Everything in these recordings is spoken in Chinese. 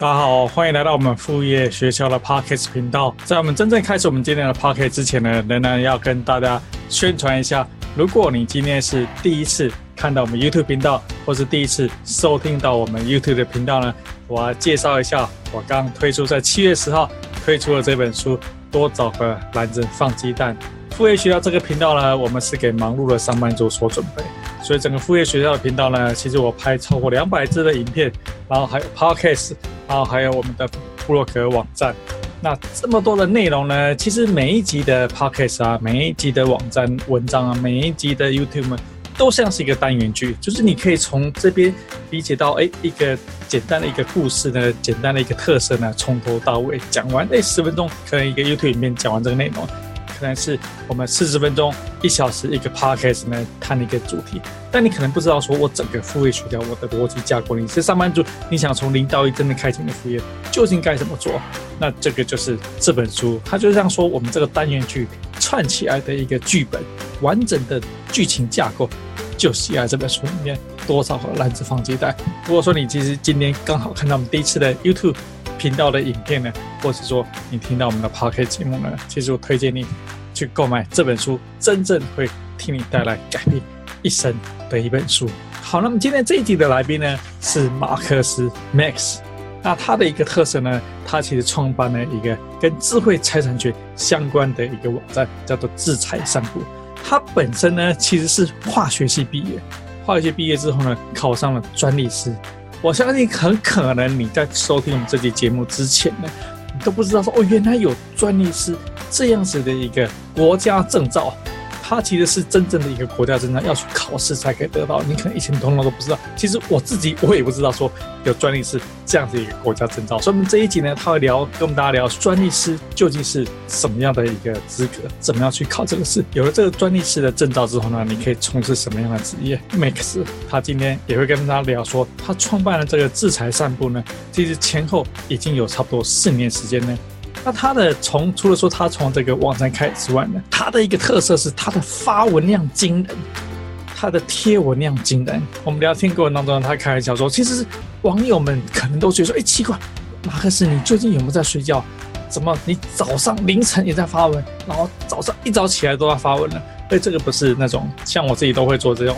大家好，欢迎来到我们副业学校的 Podcast 频道。在我们真正开始我们今天的 Podcast 之前呢，仍然要跟大家宣传一下：如果你今天是第一次看到我们 YouTube 频道，或是第一次收听到我们 YouTube 的频道呢，我要介绍一下，我刚推出在七月十号推出的这本书《多找个篮子放鸡蛋》。副业学校这个频道呢，我们是给忙碌的上班族所准备。所以整个副业学校的频道呢，其实我拍超过两百支的影片，然后还有 Podcast。然后还有我们的布洛格网站，那这么多的内容呢？其实每一集的 Podcast 啊，每一集的网站文章啊，每一集的 YouTube 都像是一个单元剧，就是你可以从这边理解到，哎，一个简单的一个故事呢，简单的一个特色呢，从头到尾讲完，哎，十分钟可能一个 YouTube 里面讲完这个内容。可能是我们四十分钟、一小时一个 podcast 呢，谈一个主题，但你可能不知道，说我整个副业学校我的逻辑架构，你是上班族，你想从零到一真的开启你的副业，究竟该怎么做？那这个就是这本书，它就像说我们这个单元剧串起来的一个剧本，完整的剧情架构，就是在这本书里面。多少个篮子放鸡蛋？如果说你其实今天刚好看到我们第一次的 YouTube。频道的影片呢，或是说你听到我们的 Podcast 节目呢，其实我推荐你去购买这本书，真正会替你带来改变一生的一本书。好，那么今天这一集的来宾呢是马克斯 Max，那他的一个特色呢，他其实创办了一个跟智慧财产权相关的一个网站，叫做智财散步。他本身呢其实是化学系毕业，化学系毕业之后呢考上了专利师。我相信很可能你在收听我们这期节目之前呢，你都不知道说哦，原来有专利是这样子的一个国家证照。它其实是真正的一个国家证照，要去考试才可以得到。你可能以前通通都不知道。其实我自己我也不知道说有专利师这样子一个国家证照。所以我们这一集呢，他会聊跟我们大家聊专利师究竟是什么样的一个资格，怎么样去考这个试。有了这个专利师的证照之后呢，你可以从事什么样的职业？Max 他今天也会跟大家聊说，他创办了这个智财散步呢，其实前后已经有差不多四年时间呢。那他的从除了说他从这个网站开始之外呢，他的一个特色是他的发文量惊人，他的贴文量惊人。我们聊天过程当中，他开玩笑说，其实网友们可能都觉得说，哎，奇怪，马克思，你最近有没有在睡觉？怎么你早上凌晨也在发文，然后早上一早起来都在发文呢？哎，这个不是那种像我自己都会做这种。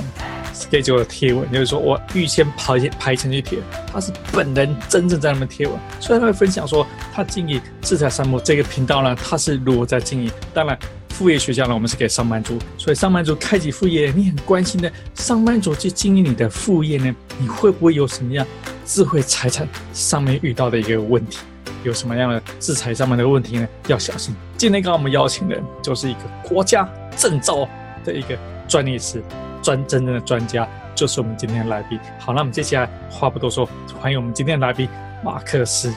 schedule 的贴文，就是说我预先排排程去贴，他是本人真正在那边贴文，所以他会分享说他经营智财散步这个频道呢，他是如何在经营。当然，副业学校呢，我们是给上班族，所以上班族开启副业，你很关心的，上班族去经营你的副业呢，你会不会有什么样智慧财产上面遇到的一个问题？有什么样的智财上面的问题呢？要小心。今天刚刚我们邀请的就是一个国家证照的一个专业师。专真正的专家就是我们今天的来宾。好，那我们接下来话不多说，欢迎我们今天的来宾马克斯。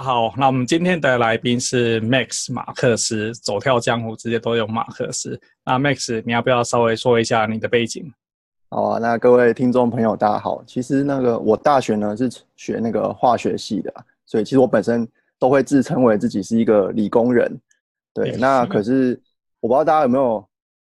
家好，那我们今天的来宾是 Max 马克思，走跳江湖直接都用马克思。那 Max，你要不要稍微说一下你的背景？好啊，那各位听众朋友，大家好。其实那个我大学呢是学那个化学系的，所以其实我本身都会自称为自己是一个理工人。对，那可是我不知道大家有没有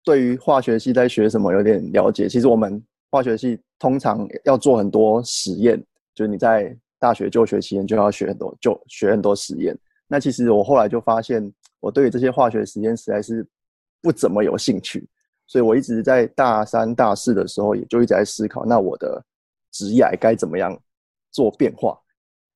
对于化学系在学什么有点了解。其实我们化学系通常要做很多实验，就是你在大学就学期间就要学很多，就学很多实验。那其实我后来就发现，我对于这些化学实验实在是不怎么有兴趣，所以我一直在大三、大四的时候，也就一直在思考，那我的职业该怎么样做变化。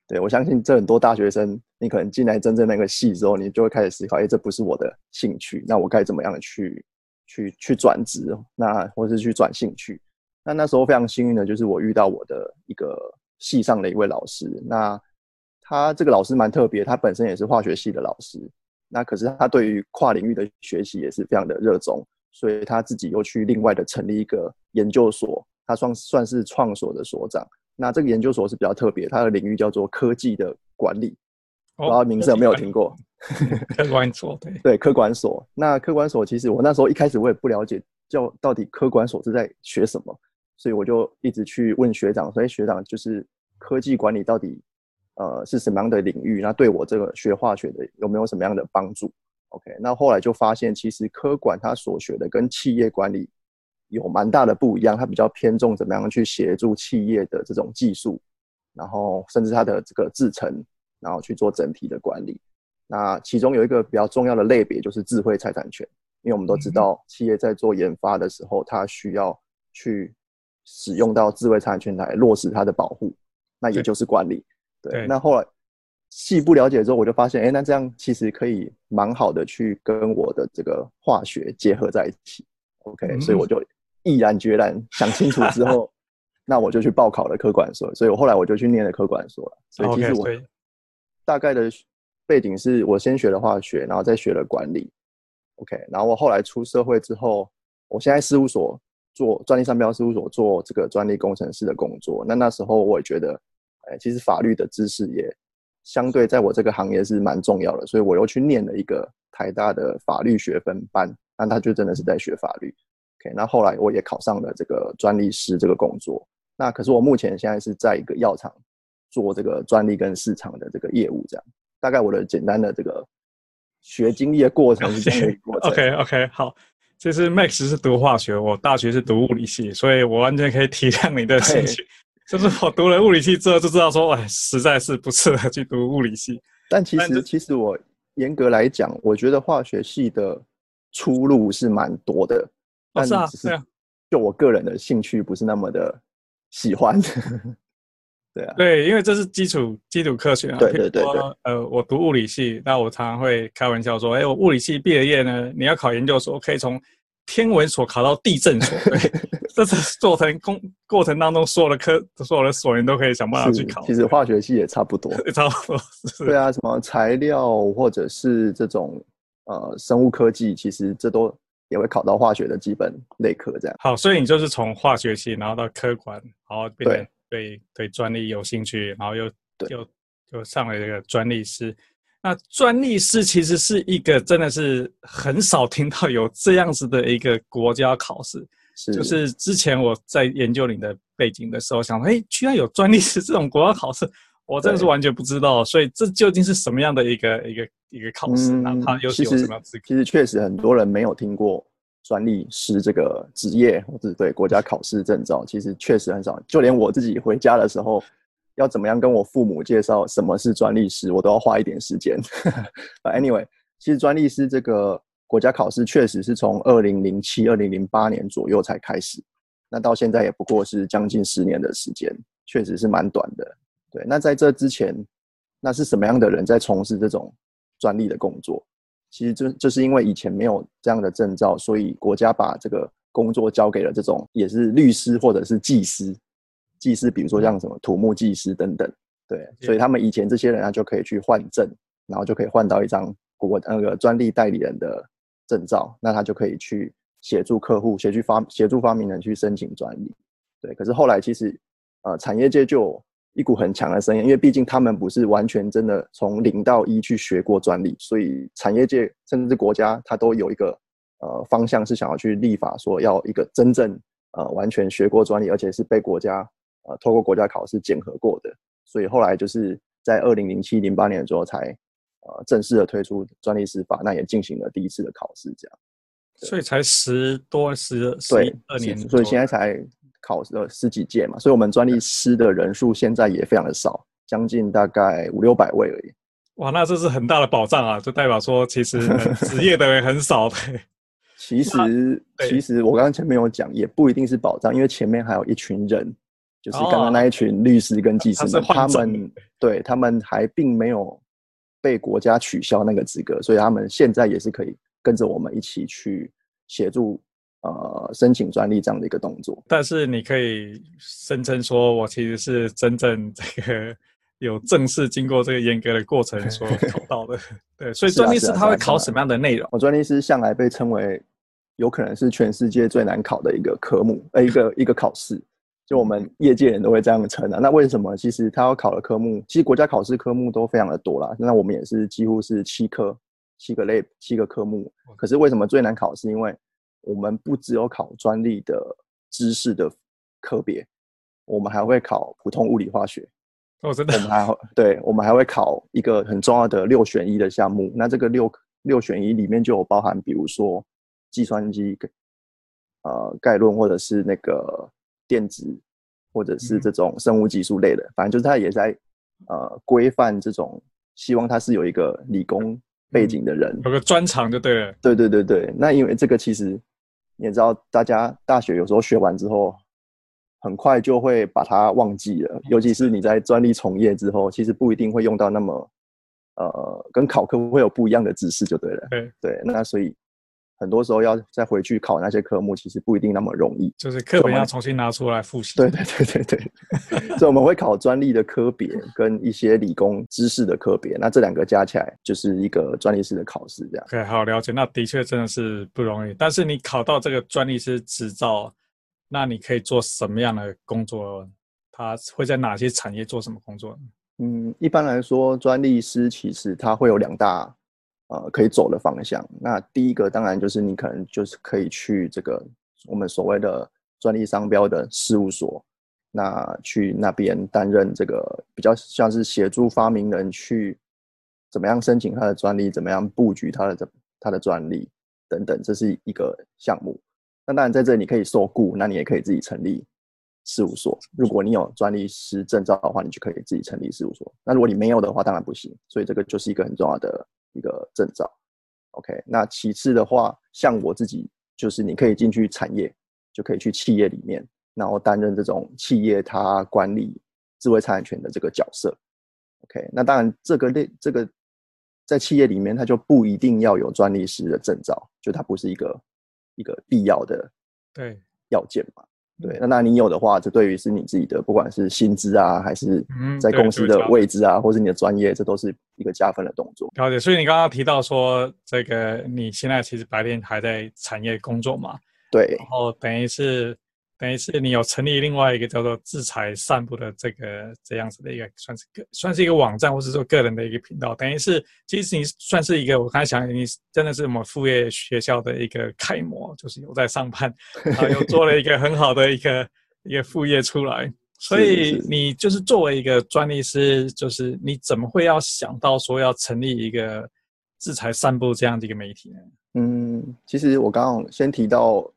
对，我相信这很多大学生，你可能进来真正那个系之后，你就会开始思考，哎，这不是我的兴趣，那我该怎么样去去去转职，那或是去转兴趣？那那时候非常幸运的就是我遇到我的一个系上的一位老师，那他这个老师蛮特别，他本身也是化学系的老师，那可是他对于跨领域的学习也是非常的热衷，所以他自己又去另外的成立一个研究所，他算算是创所的所长。那这个研究所是比较特别，它的领域叫做科技的管理，不知道名字有没有听过？科管所，对对，科管所。那科管所其实我那时候一开始我也不了解，叫到底科管所是在学什么，所以我就一直去问学长，所以学长就是科技管理到底呃是什么样的领域？那对我这个学化学的有没有什么样的帮助？OK，那后来就发现其实科管他所学的跟企业管理有蛮大的不一样，它比较偏重怎么样去协助企业的这种技术，然后甚至它的这个制程，然后去做整体的管理。那其中有一个比较重要的类别就是智慧财产权，因为我们都知道企业在做研发的时候，它需要去使用到智慧财产权来落实它的保护，那也就是管理。对，对，那后来细部了解之后，我就发现，哎，那这样其实可以蛮好的去跟我的这个化学结合在一起。OK，嗯，所以我就毅然决然想清楚之后，那我就去报考了科管所，所以我后来我就去念了科管所了。所以其实我大概的。背景是我先学了化学，然后再学了管理，OK，然后我后来出社会之后，我现在事务所做专利商标事务所做这个专利工程师的工作。那那时候我也觉得，哎，其实法律的知识也相对在我这个行业是蛮重要的，所以我又去念了一个台大的法律学分班，那他就真的是在学法律，OK，那后来我也考上了这个专利师这个工作。那可是我目前现在是在一个药厂做这个专利跟市场的这个业务，这样。大概我的简单的这个学经历的过程是这样的过程。OK OK，好，其实 Max 是读化学，我大学是读物理系，所以我完全可以体谅你的心情。就是我读了物理系之后，就知道说，哎，实在是不适合去读物理系。但其实，其实我严格来讲，我觉得化学系的出路是蛮多的。但是，就我个人的兴趣不是那么的喜欢。对啊，对，因为这是基础基础科学啊。对对对，对呃，我读物理系，那我常常会开玩笑说，哎，我物理系毕了业呢，你要考研究所，可以从天文所考到地震所。对，这是做成工过程当中所有的科所有的所员都可以想办法去考。其实化学系也差不多，差不多。对啊，什么材料或者是这种呃生物科技，其实这都也会考到化学的基本类科这样。好，所以你就是从化学系然后到科管，然后变成。对对，专利有兴趣，然后又又又上了这个专利师。那专利师其实是一个真的是很少听到有这样子的一个国家考试。是，就是之前我在研究你的背景的时候，想说，哎，居然有专利师这种国家考试，我真的是完全不知道。所以这究竟是什么样的一个一个一个考试？那、嗯、它又是有什么样资格？其实确实很多人没有听过。专利师这个职业，或者对国家考试证照，其实确实很少。就连我自己回家的时候，要怎么样跟我父母介绍什么是专利师，我都要花一点时间。But anyway，其实专利师这个国家考试确实是从二零零七、二零零八年左右才开始，那到现在也不过是将近十年的时间，确实是蛮短的。对，那在这之前，那是什么样的人在从事这种专利的工作？其实就就是因为以前没有这样的证照，所以国家把这个工作交给了这种也是律师或者是技师，技师比如说像什么土木技师等等，对，所以他们以前这些人啊就可以去换证，然后就可以换到一张国那个专利代理人的证照，那他就可以去协助客户，协助发协助发明人去申请专利，对。可是后来其实呃产业界就一股很强的声音，因为毕竟他们不是完全真的从零到一去学过专利，所以产业界甚至是国家，它都有一个呃方向是想要去立法，说要一个真正呃完全学过专利，而且是被国家呃透过国家考试检核过的。所以后来就是在二零零七零八年的时候才呃正式的推出专利司法，那也进行了第一次的考试，这样。所以才十多十十一二年，所以现在才。考了十几届嘛，所以我们专利师的人数现在也非常的少，将近大概五六百位而已。哇，那这是很大的保障啊，就代表说其实 职业的人很少的。其实，其实我刚刚前面有讲，也不一定是保障，因为前面还有一群人，就是刚刚那一群律师跟技师们，哦、他，他们对他们还并没有被国家取消那个资格，所以他们现在也是可以跟着我们一起去协助。呃，申请专利这样的一个动作，但是你可以声称说，我其实是真正这个有正式经过这个严格的过程所 考到的。对，所以专利师他会考什么样的内容？我专利师向来被称为有可能是全世界最难考的一个科目，呃，一个一个考试，就我们业界人都会这样称啊。那为什么？其实他要考的科目，其实国家考试科目都非常的多啦。那我们也是几乎是七科，七个类，七个科目。可是为什么最难考？是因为我们不只有考专利的知识的科别，我们还会考普通物理化学。哦，真的。我们还对，我们还会考一个很重要的六选一的项目。那这个六六选一里面就有包含，比如说计算机，呃概论或者是那个电子或者是这种生物技术类的，嗯、反正就是它也在呃规范这种，希望他是有一个理工背景的人，嗯、有个专长就对了。对对对对，那因为这个其实你也知道，大家大学有时候学完之后，很快就会把它忘记了，尤其是你在专利从业之后，其实不一定会用到那么。呃，跟考科会有不一样的知识就对了。对对，那所以很多时候要再回去考那些科目，其实不一定那么容易。就是课本要重新拿出来复习。对对对对对。所以我们会考专利的科别跟一些理工知识的科别，那这两个加起来就是一个专利师的考试，这样。可以好了解。那的确真的是不容易。但是你考到这个专利师执照，那你可以做什么样的工作？他会在哪些产业做什么工作？嗯，一般来说，专利师其实他会有两大呃可以走的方向。那第一个当然就是你可能就是可以去这个我们所谓的专利商标的事务所，那去那边担任这个比较像是协助发明人去怎么样申请他的专利，怎么样布局他的他的专利等等，这是一个项目。那当然在这里你可以受雇，那你也可以自己成立。事务所，如果你有专利师证照的话，你就可以自己成立事务所。那如果你没有的话，当然不行。所以这个就是一个很重要的一个证照。OK，那其次的话，像我自己，就是你可以进去产业，就可以去企业里面，然后担任这种企业它管理智慧财产权的这个角色。OK，那当然这个类这个在企业里面，它就不一定要有专利师的证照，就它不是一个一个必要的对要件嘛。对，那那你有的话，这对于是你自己的，不管是薪资啊，还是在公司的位置啊，嗯、或是你的专业，这都是一个加分的动作。了解。所以你刚刚提到说，这个你现在其实白天还在产业工作嘛？对。然后等于是。等于是你有成立另外一个叫做“制裁散步”的这个这样子的一个算是个算是一个网站，或是说个人的一个频道。等于是其实你算是一个，我刚才想你真的是我们副业学校的一个楷模，就是有在上班，然后又做了一个很好的一个一个副业出来。所以你就是作为一个专利师，就是你怎么会要想到说要成立一个“制裁散步”这样的一个媒体呢？嗯，其实我刚刚先提到。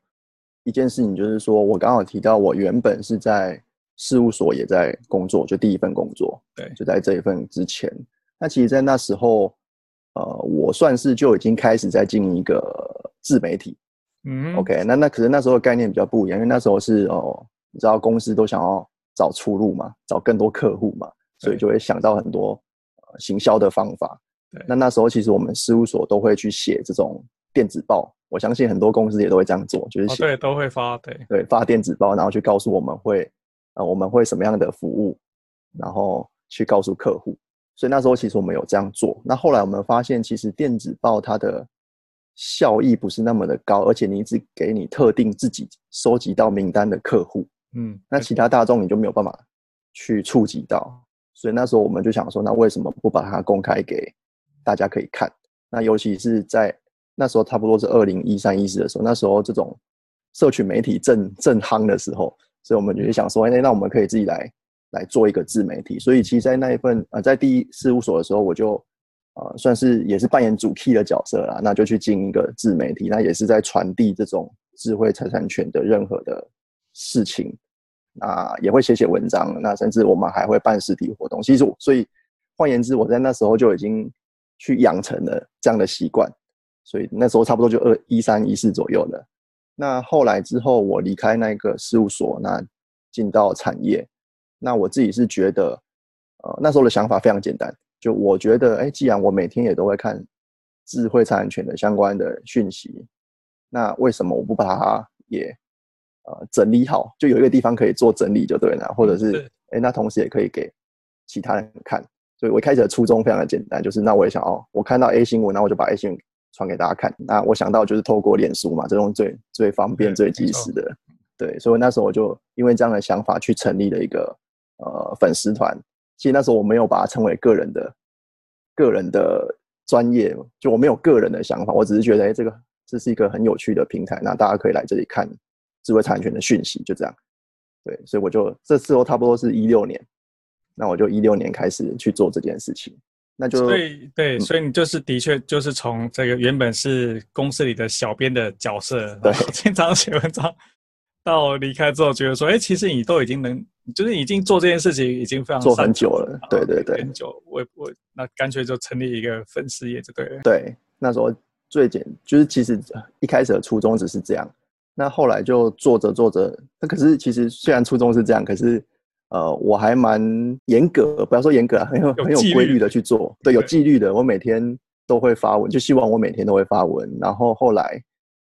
一件事情就是说，我刚好提到，我原本是在事务所也在工作，就第一份工作，对，就在这一份之前。那其实，在那时候，呃，我算是就已经开始在经营一个自媒体。嗯，OK，那那可是那时候的概念比较不一样，因为那时候是哦，你知道公司都想要找出路嘛，找更多客户嘛，所以就会想到很多呃行销的方法。对，那那时候其实我们事务所都会去写这种电子报。我相信很多公司也都会这样做，就是写、哦、对都会发对对发电子报，然后去告诉我们会呃我们会什么样的服务，然后去告诉客户。所以那时候其实我们有这样做。那后来我们发现，其实电子报它的效益不是那么的高，而且你只给你特定自己收集到名单的客户，嗯，那其他大众你就没有办法去触及到。所以那时候我们就想说，那为什么不把它公开给大家可以看？那尤其是在那时候差不多是二零一三一四的时候，那时候这种社群媒体正正夯的时候，所以我们就想说，哎，那我们可以自己来来做一个自媒体。所以其实，在那一份呃，在第一事务所的时候，我就呃算是也是扮演主 key 的角色啦，那就去经营一个自媒体，那也是在传递这种智慧财产权的任何的事情，那也会写写文章，那甚至我们还会办实体活动。其实，所以换言之，我在那时候就已经去养成了这样的习惯。所以那时候差不多就二一三一四左右了。那后来之后，我离开那个事务所，那进到产业。那我自己是觉得，呃，那时候的想法非常简单，就我觉得，哎，既然我每天也都会看智慧财产权的相关的讯息，那为什么我不把它也呃整理好？就有一个地方可以做整理就对了，或者是，哎，那同时也可以给其他人看。所以我一开始的初衷非常的简单，就是那我也想哦，我看到 A 新闻，那我就把 A 新闻。传给大家看，那我想到就是透过脸书嘛，这种最最方便、最及时的，对，所以那时候我就因为这样的想法去成立了一个呃粉丝团。其实那时候我没有把它称为个人的个人的专业，就我没有个人的想法，我只是觉得哎，这个这是一个很有趣的平台，那大家可以来这里看智慧产权的讯息，就这样。对，所以我就这时候差不多是一六年，那我就一六年开始去做这件事情。那就对对，所以你就是的确就是从这个原本是公司里的小编的角色，对，经常写文章，到离开之后觉得说，哎，其实你都已经能，就是已经做这件事情已经非常做很久了，对对对，很久，我我那干脆就成立一个粉丝业就对了。对，那时候最简就是其实一开始的初衷只是这样，那后来就做着做着，那可是其实虽然初衷是这样，可是。呃，我还蛮严格，不要说严格啊，很有很有规律的去做，对，有纪律的。我每天都会发文，就希望我每天都会发文。然后后来，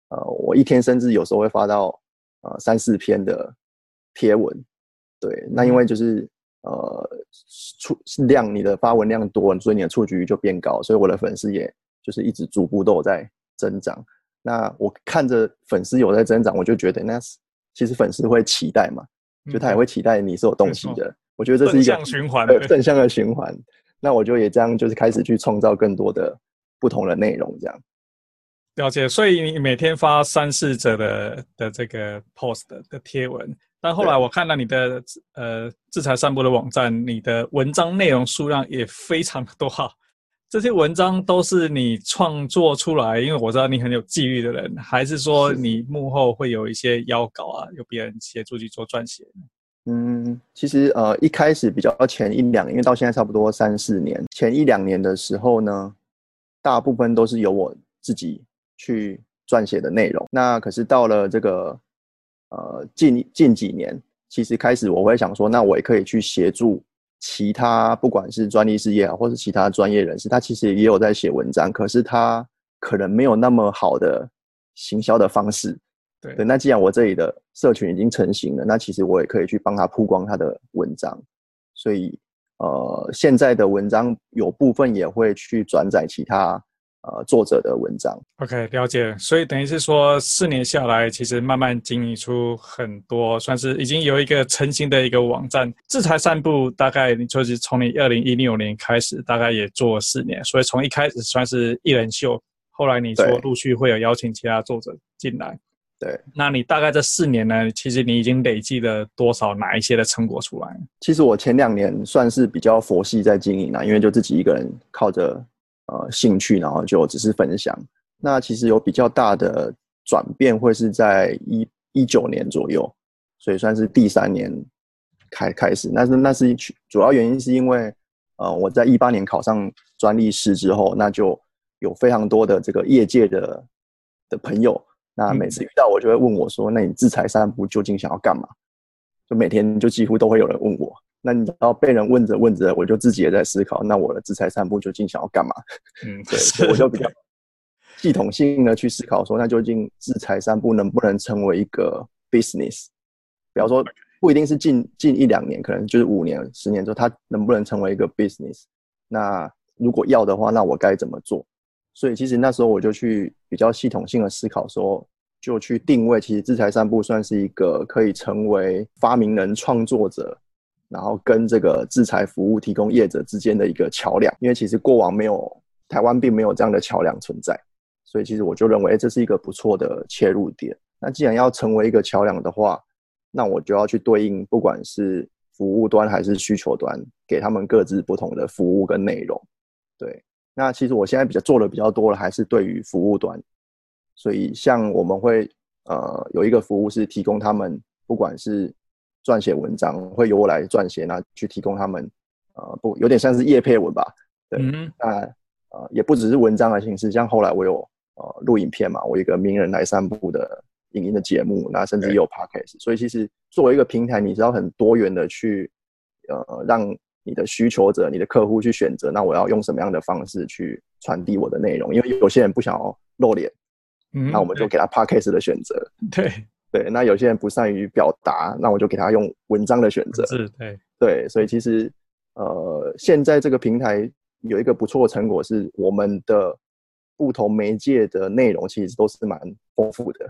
呃，我一天甚至有时候会发到呃三四篇的贴文。对，那因为就是呃出量，你的发文量多，所以你的触及率就变高，所以我的粉丝也就是一直逐步都有在增长。那我看着粉丝有在增长，我就觉得那其实粉丝会期待嘛。就他也会期待你是有东西的，我觉得这是一个正向循环，正向的循环。那我就也这样，就是开始去创造更多的不同的内容，这样。了解，所以你每天发三四者的的这个 post 的贴文，但后来我看到你的呃制裁散播的网站，你的文章内容数量也非常多哈。这些文章都是你创作出来，因为我知道你很有纪律的人，还是说你幕后会有一些邀稿啊，有别人协助去做撰写？嗯，其实呃一开始比较前一两年，因为到现在差不多三四年，前一两年的时候呢，大部分都是由我自己去撰写的内容。那可是到了这个呃近近几年，其实开始我会想说，那我也可以去协助。其他不管是专利事业啊，或是其他专业人士，他其实也有在写文章，可是他可能没有那么好的行销的方式。对，对，那既然我这里的社群已经成型了，那其实我也可以去帮他曝光他的文章。所以，呃，现在的文章有部分也会去转载其他。呃，作者的文章，OK，了解。所以等于是说，四年下来，其实慢慢经营出很多，算是已经有一个成型的一个网站。制裁散步大概你就是从你二零一六年开始，大概也做了四年，所以从一开始算是一人秀，后来你说陆续会有邀请其他作者进来。对，那你大概这四年呢，其实你已经累积了多少哪一些的成果出来？其实我前两年算是比较佛系在经营了，因为就自己一个人靠着。呃，兴趣，然后就只是分享。那其实有比较大的转变，会是在一一九年左右，所以算是第三年开开始。那是那是主要原因是因为，呃，我在一八年考上专利师之后，那就有非常多的这个业界的的朋友，那每次遇到我就会问我说：“那你制裁三步究竟想要干嘛？”就每天就几乎都会有人问我。那你要被人问着问着，我就自己也在思考，那我的制裁散步究竟想要干嘛？嗯，对，我就比较系统性的去思考说，那究竟制裁散步能不能成为一个 business？比方说，不一定是近近一两年，可能就是五年、十年之后，它能不能成为一个 business？那如果要的话，那我该怎么做？所以其实那时候我就去比较系统性的思考说，就去定位，其实制裁散步算是一个可以成为发明人、创作者。然后跟这个制裁服务提供业者之间的一个桥梁，因为其实过往没有台湾并没有这样的桥梁存在，所以其实我就认为这是一个不错的切入点。那既然要成为一个桥梁的话，那我就要去对应，不管是服务端还是需求端，给他们各自不同的服务跟内容。对，那其实我现在比较做的比较多的还是对于服务端，所以像我们会呃有一个服务是提供他们不管是撰写文章会由我来撰写，那去提供他们，呃，不，有点像是业配文吧，对，嗯、那呃，也不只是文章的形式，像后来我有呃录影片嘛，我有一个名人来散步的影音的节目，那甚至也有 podcast，所以其实作为一个平台，你知道很多元的去，呃，让你的需求者、你的客户去选择，那我要用什么样的方式去传递我的内容？因为有些人不想要露脸，嗯，那我们就给他 podcast 的选择，对。对，那有些人不善于表达，那我就给他用文章的选择。是，对，对，所以其实，呃，现在这个平台有一个不错的成果是，我们的不同媒介的内容其实都是蛮丰富的。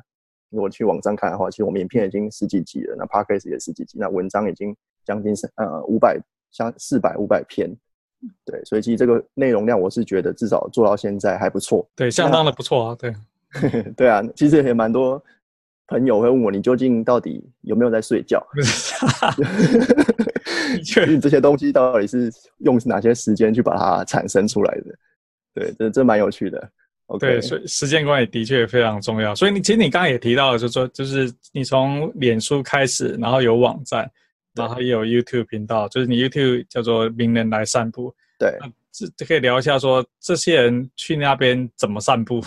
如果去网站看的话，其实我们影片已经十几集了，那 Podcast 也十几集，那文章已经将近呃五百，像四百五百篇。对，所以其实这个内容量，我是觉得至少做到现在还不错。对，相当的不错啊。对，对啊，其实也蛮多。朋友会问我，你究竟到底有没有在睡觉？确，这些东西到底是用哪些时间去把它产生出来的？对，这这蛮有趣的。Okay. 对，所以时间管理的确非常重要。所以你其实你刚刚也提到了，就是说，就是你从脸书开始，然后有网站，然后也有 YouTube 频道，就是你 YouTube 叫做“名人来散步”。对，这这可以聊一下说，说这些人去那边怎么散步？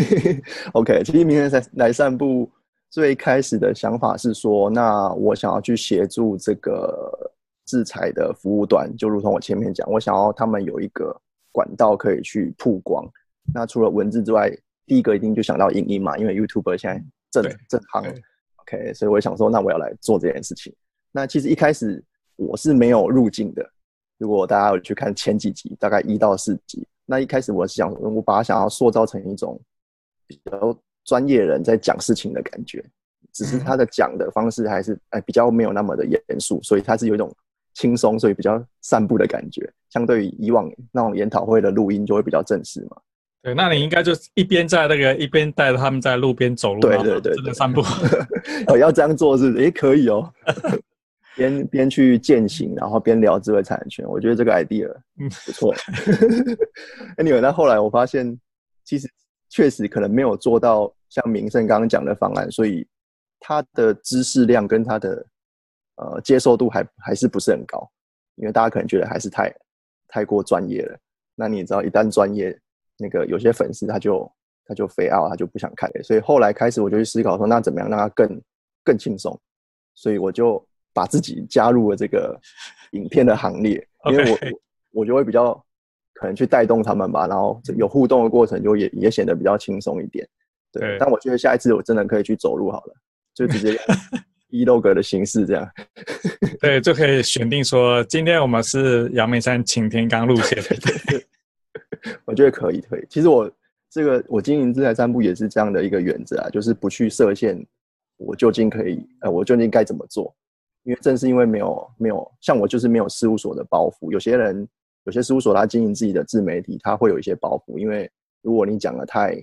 OK，其实“名人来来散步”最开始的想法是说，那我想要去协助这个制裁的服务端，就如同我前面讲，我想要他们有一个管道可以去曝光。那除了文字之外，第一个一定就想到影音嘛，因为 YouTuber 现在正正夯，OK，所以我想说，那我要来做这件事情。那其实一开始我是没有入境的，如果大家有去看前几集，大概一到四集，那一开始我是想，我把它想要塑造成一种比较专业人在讲事情的感觉，只是他的讲的方式还是哎比较没有那么的严肃，所以他是有一种轻松，所以比较散步的感觉，相对于以往那种研讨会的录音就会比较正式嘛。对，那你应该就一边在那个一边带着他们在路边走路，对对对，真的散步。哦，要这样做是，诶，可以哦。边边去践行，然后边聊智慧产权，我觉得这个 idea 嗯不错。Anyway，那后来我发现，其实确实可能没有做到像明胜刚刚讲的方案，所以他的知识量跟他的呃接受度还还是不是很高，因为大家可能觉得还是太太过专业了。那你知道，一旦专业。那个有些粉丝他就他就飞奥，他就不想看，所以后来开始我就去思考说，那怎么样让他更更轻松？所以我就把自己加入了这个影片的行列，因为我我就会比较可能去带动他们吧，然后有互动的过程就也也显得比较轻松一点。对，但我觉得下一次我真的可以去走路好了，就直接 vlog 的形式这样。对，就可以选定说，今天我们是阳明山擎天岗路线。我觉得可以，可以。其实我这个我经营自在散步也是这样的一个原则啊，就是不去设限，我究竟可以，呃，我究竟该怎么做？因为正是因为没有没有像我就是没有事务所的包袱，有些人有些事务所他经营自己的自媒体，他会有一些包袱，因为如果你讲的太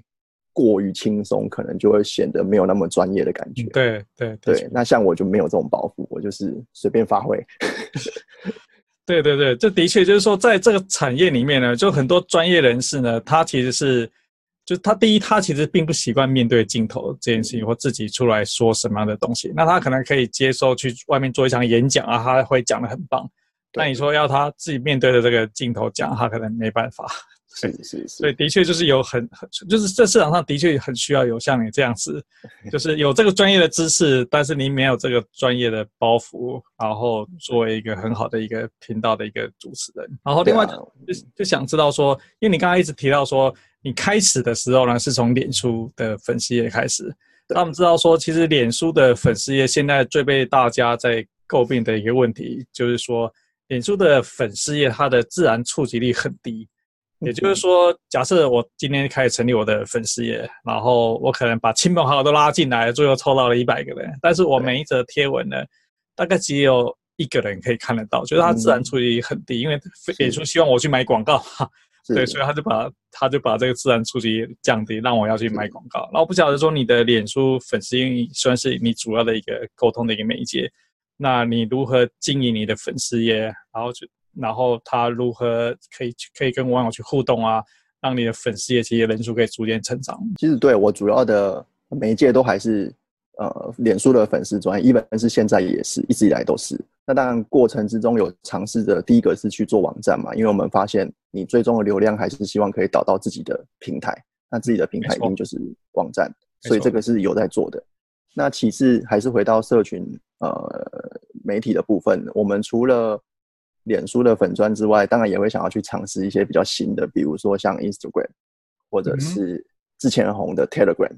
过于轻松，可能就会显得没有那么专业的感觉。对对对，那像我就没有这种包袱，我就是随便发挥。对对对，这的确就是说，在这个产业里面呢，就很多专业人士呢，他其实是，就他第一，他其实并不习惯面对镜头这件事情，或自己出来说什么样的东西。那他可能可以接受去外面做一场演讲啊，他会讲的很棒。那你说要他自己面对着这个镜头讲，他可能没办法。是是是，所以的确就是有很很，就是这市场上的确很需要有像你这样子，就是有这个专业的知识，但是你没有这个专业的包袱，然后作为一个很好的一个频道的一个主持人。然后另外就就想知道说，因为你刚刚一直提到说，你开始的时候呢是从脸书的粉丝页开始，那我们知道说，其实脸书的粉丝页现在最被大家在诟病的一个问题，就是说，脸书的粉丝页它的自然触及率很低。也就是说，假设我今天开始成立我的粉丝页，然后我可能把亲朋好友都拉进来，最后凑到了一百个人，但是我每一则贴文呢，大概只有一个人可以看得到，就是它自然触及很低，因为脸书希望我去买广告，对，所以他就把他就把这个自然触及降低，让我要去买广告。那我不晓得说你的脸书粉丝页算是你主要的一个沟通的一个媒介，那你如何经营你的粉丝页，然后就。然后他如何可以可以跟网友去互动啊，让你的粉丝页其实人数可以逐渐成长。其实对我主要的媒介都还是呃脸书的粉丝专页，一般是现在也是一直以来都是。那当然过程之中有尝试着，第一个是去做网站嘛，因为我们发现你最终的流量还是希望可以导到自己的平台，那自己的平台一定就是网站，所以这个是有在做的。那其次还是回到社群呃媒体的部分，我们除了脸书的粉砖之外，当然也会想要去尝试一些比较新的，比如说像 Instagram，或者是之前红的 Telegram。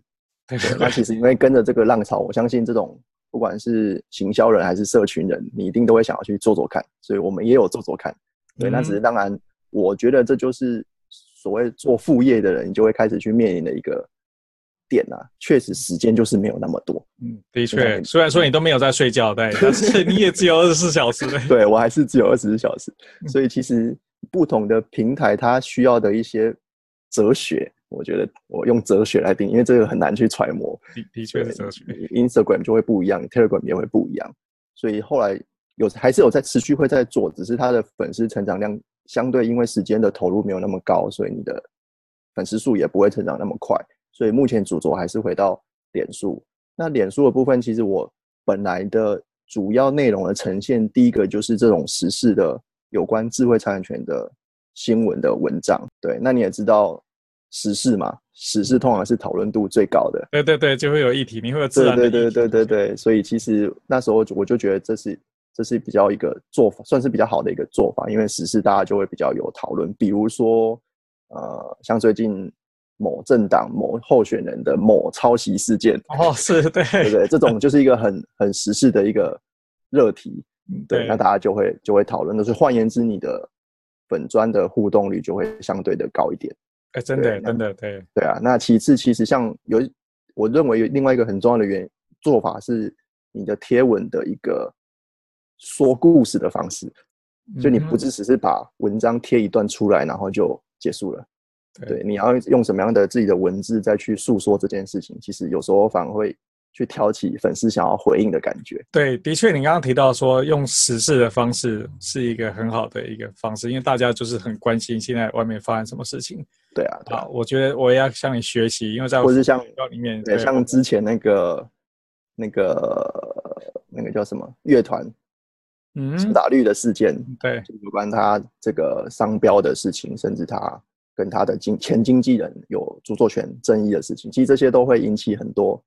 对，那其实因为跟着这个浪潮，我相信这种不管是行销人还是社群人，你一定都会想要去做做看。所以我们也有做做看。对，那只是当然，我觉得这就是所谓做副业的人，你就会开始去面临的一个。点啊，确实时间就是没有那么多。嗯，的确，虽然说你都没有在睡觉，对，但是你也只有二十四小时。对，我还是只有二十四小时。所以其实不同的平台，它需要的一些哲学，我觉得我用哲学来定，因为这个很难去揣摩。的的确是哲学。Instagram 就会不一样，Telegram 也会不一样。所以后来有还是有在持续会在做，只是他的粉丝成长量相对因为时间的投入没有那么高，所以你的粉丝数也不会成长那么快。所以目前主轴还是回到脸书。那脸书的部分，其实我本来的主要内容的呈现，第一个就是这种时事的有关智慧财产权的新闻的文章。对，那你也知道时事嘛，时事通常是讨论度最高的。对对对，就会有议题，你会有自然对对对对对，所以其实那时候我就觉得这是这是比较一个做法，算是比较好的一个做法，因为时事大家就会比较有讨论。比如说，呃，像最近。某政党某候选人的某抄袭事件哦，是对对对，这种就是一个很很时事的一个热题，对，对那大家就会就会讨论，就是换言之，你的本专的互动率就会相对的高一点。哎，真的真的对对啊。那其次，其实像有我认为有另外一个很重要的原做法是你的贴文的一个说故事的方式，就你不只只是把文章贴一段出来，然后就结束了。对，你要用什么样的自己的文字再去诉说这件事情，其实有时候反而会去挑起粉丝想要回应的感觉。对，的确，你刚刚提到说用时事的方式是一个很好的一个方式，因为大家就是很关心现在外面发生什么事情。对啊，对啊，我觉得我也要向你学习，因为在或是像里面，对，像之前那个那个那个叫什么乐团，嗯，苏打绿的事件，对，有关他这个商标的事情，甚至他。跟他的经前经纪人有著作权争议的事情，其实这些都会引起很多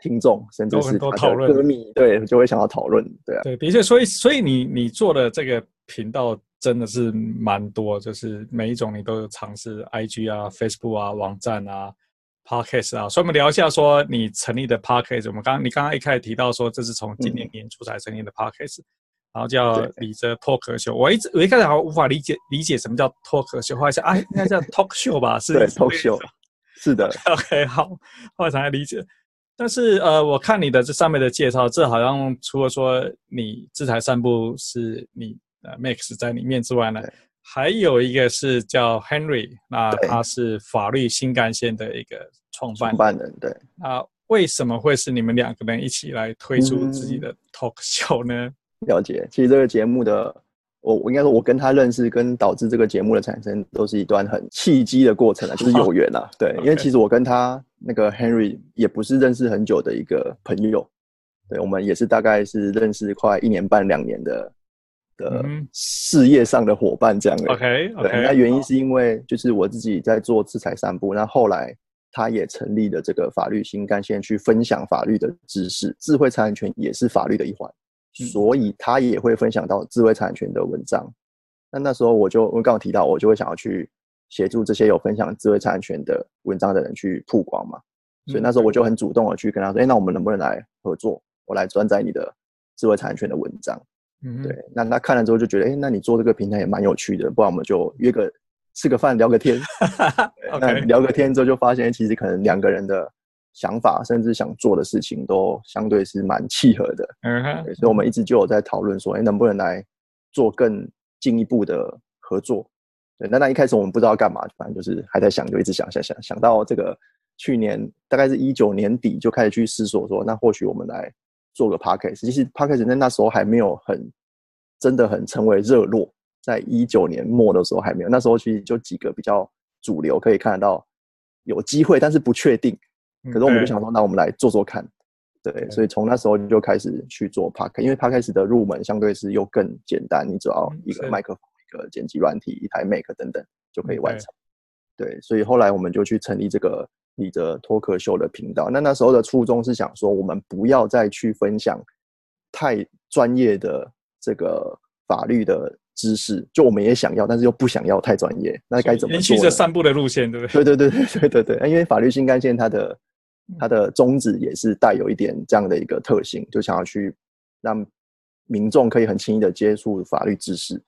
听众，甚至是他的歌迷，对，就会想要讨论，对啊，对，的确，所以，所以你你做的这个频道真的是蛮多，就是每一种你都有尝试，IG 啊、Facebook 啊、网站啊、Podcast 啊，所以我们聊一下说你成立的 Podcast，我们刚你刚刚一开始提到说这是从今年年初才成立的 Podcast。嗯然后叫李泽脱壳秀，我一直我一开始好像无法理解理解什么叫脱壳秀，后来想啊，应该叫 talk show 吧？是 talk show，是的。OK，好，后来才理解。但是呃，我看你的这上面的介绍，这好像除了说你制裁散步是你呃 Max 在里面之外呢，还有一个是叫 Henry，那他是法律新干线的一个创办创办人。对，那为什么会是你们两个人一起来推出自己的 talk show 呢？嗯了解，其实这个节目的，我我应该说，我跟他认识，跟导致这个节目的产生，都是一段很契机的过程啊，就是有缘啊。对，因为其实我跟他那个 Henry 也不是认识很久的一个朋友，对，我们也是大概是认识快一年半两年的的事业上的伙伴这样的。OK，对，那原因是因为就是我自己在做制裁散步，那后来他也成立了这个法律新干线，去分享法律的知识，智慧财产权也是法律的一环。所以他也会分享到智慧产权的文章。那那时候我就我刚刚提到，我就会想要去协助这些有分享智慧产权的文章的人去曝光嘛。所以那时候我就很主动的去跟他说：“哎，那我们能不能来合作？我来转载你的智慧产权的文章。”嗯，对。那他看了之后就觉得：“哎，那你做这个平台也蛮有趣的，不然我们就约个吃个饭聊个天。” 那聊个天之后就发现，其实可能两个人的。想法甚至想做的事情都相对是蛮契合的，嗯哼，所以我们一直就有在讨论说，哎，能不能来做更进一步的合作？对，那那一开始我们不知道干嘛，反正就是还在想，就一直想想想，想到这个去年大概是一九年底就开始去思索说，那或许我们来做个 podcast。其实 podcast 在那时候还没有很真的很成为热络，在一九年末的时候还没有，那时候其实就几个比较主流可以看得到有机会，但是不确定。可是我们就想说，那我们来做做看，对，所以从那时候就开始去做 Podcast，因为 Podcast 的入门相对是又更简单，你只要一个麦克风、一个剪辑软体、一台 Mac 等等就可以完成。对，所以后来我们就去成立这个你的脱壳秀的频道。那那时候的初衷是想说，我们不要再去分享太专业的这个法律的知识，就我们也想要，但是又不想要太专业，那该怎么做？延续着散步的路线，对不对？对对对对对对对，因为法律新干线它的。它的宗旨也是带有一点这样的一个特性，就想要去让民众可以很轻易的接触法律知识。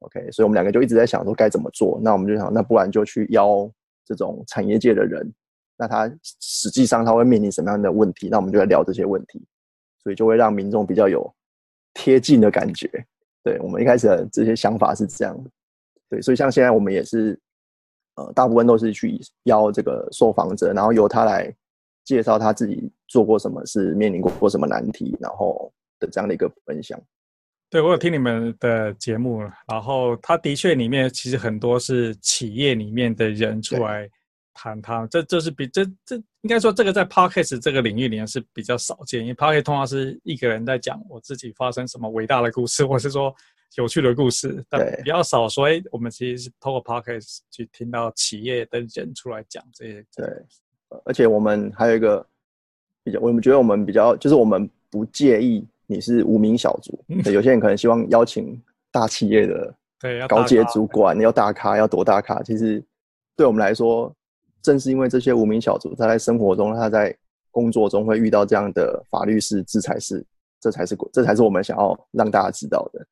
OK，所以我们两个就一直在想说该怎么做。那我们就想，那不然就去邀这种产业界的人，那他实际上他会面临什么样的问题？那我们就来聊这些问题，所以就会让民众比较有贴近的感觉。对，我们一开始的这些想法是这样的。对，所以像现在我们也是，呃，大部分都是去邀这个受访者，然后由他来。介绍他自己做过什么事，面临过过什么难题，然后的这样的一个分享。对，我有听你们的节目，然后他的确里面其实很多是企业里面的人出来谈他，这这是比这这应该说这个在 Podcast 这个领域里面是比较少见，因为 Podcast 通常是一个人在讲我自己发生什么伟大的故事，或是说有趣的故事，但比较少说，哎，我们其实是透过 Podcast 去听到企业的人出来讲这些。对，而且我们还有一个比较，我们觉得我们比较就是我们不介意。你是无名小卒，有些人可能希望邀请大企业的 高阶主管，要大咖，要多大咖？其实对我们来说，正是因为这些无名小卒，他在生活中，他在工作中会遇到这样的法律事、制裁事，这才是这才是我们想要让大家知道的。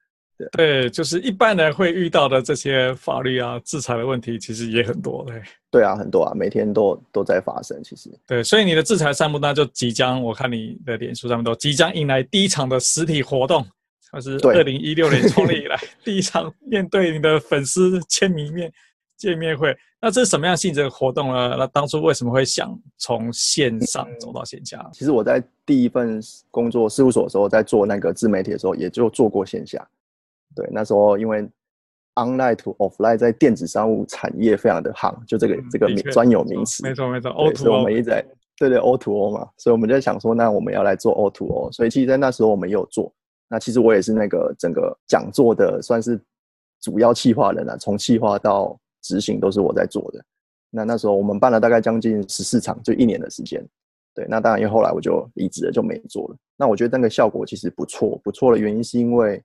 对，就是一般人会遇到的这些法律啊、制裁的问题，其实也很多。嘞，对啊，很多啊，每天都都在发生。其实，对，所以你的制裁项目那就即将，我看你的脸书上面都即将迎来第一场的实体活动，它是二零一六年创立以来 第一场面对你的粉丝签名面见面会。那这是什么样性质的活动呢？那当初为什么会想从线上走到线下？嗯，其实我在第一份工作事务所的时候，在做那个自媒体的时候，也就做过线下。对，那时候因为 online to offline 在电子商务产业非常的夯，就这个、嗯、这个名专有名词。没错没错，O to O。所以我们一直在对对 O to O 嘛，所以我们就在想说，那我们要来做 O to O。所以其实，在那时候我们也有做。那其实我也是那个整个讲座的算是主要企划人啊，从企划到执行都是我在做的。那那时候我们办了大概将近十四场，就一年的时间。对，那当然因为后来我就离职了，就没做了。那我觉得那个效果其实不错，不错的原因是因为。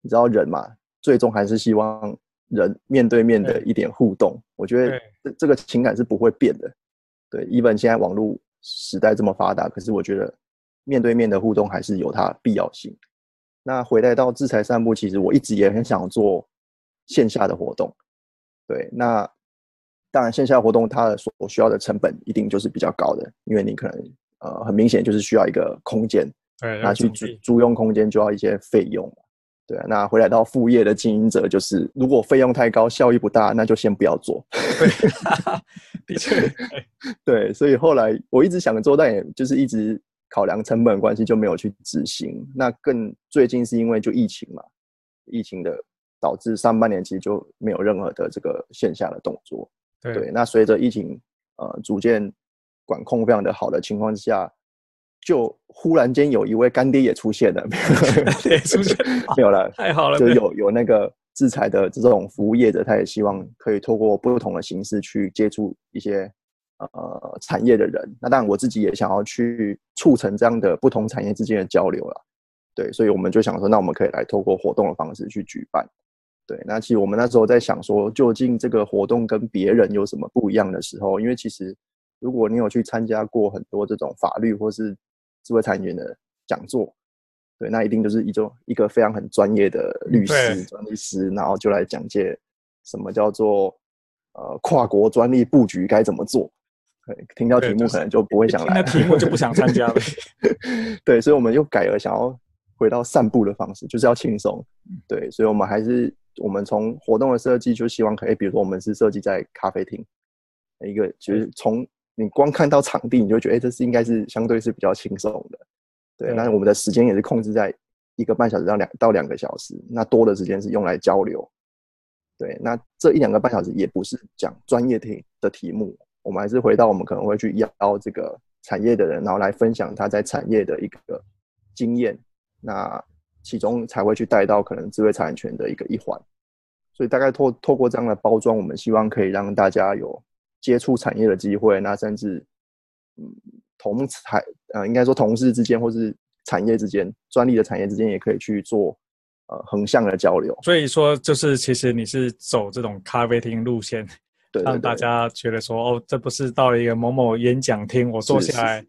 你知道人嘛，最终还是希望人面对面的一点互动。我觉得这这个情感是不会变的。对，even 现在网络时代这么发达，可是我觉得面对面的互动还是有它必要性。那回来到制裁散步，其实我一直也很想做线下的活动。对，那当然线下活动它所需要的成本一定就是比较高的，因为你可能呃很明显就是需要一个空间，对，那去租租用空间就要一些费用。对啊，那回来到副业的经营者，就是如果费用太高，效益不大，那就先不要做。对，的确，对，所以后来我一直想做，但也就是一直考量成本关系，就没有去执行。那更最近是因为就疫情嘛，疫情的导致上半年其实就没有任何的这个线下的动作。对，对，那随着疫情呃逐渐管控非常的好的情况之下。就忽然间有一位干爹也出现了，也出现 没有了，太好了。就有有那个制裁的这种服务业者，他也希望可以透过不同的形式去接触一些呃产业的人。那当然，我自己也想要去促成这样的不同产业之间的交流了。对，所以我们就想说，那我们可以来透过活动的方式去举办。对，那其实我们那时候在想说，究竟这个活动跟别人有什么不一样的时候，因为其实如果你有去参加过很多这种法律或是智慧产权的讲座，对，那一定就是一种一个非常很专业的律师、专利师，然后就来讲解什么叫做呃跨国专利布局该怎么做。对，听到题目可能就不会想来，那题目就不想参加了。对，所以我们又改了，想要回到散步的方式，就是要轻松。对，所以我们还是我们从活动的设计就希望可以，比如说我们是设计在咖啡厅，一个就是从。你光看到场地，你就觉得，哎，这是应该是相对是比较轻松的，对。那我们的时间也是控制在一个半小时到两到两个小时，那多的时间是用来交流，对。那这一两个半小时也不是讲专业题的题目，我们还是回到我们可能会去邀这个产业的人，然后来分享他在产业的一个经验，那其中才会去带到可能智慧财产权的一个一环。所以大概透透过这样的包装，我们希望可以让大家有。接触产业的机会，那甚至，嗯，同产呃，应该说同事之间，或是产业之间，专利的产业之间，也可以去做呃横向的交流。所以说，就是其实你是走这种咖啡厅路线，对对对，让大家觉得说，哦，这不是到了一个某某演讲厅，我坐下来，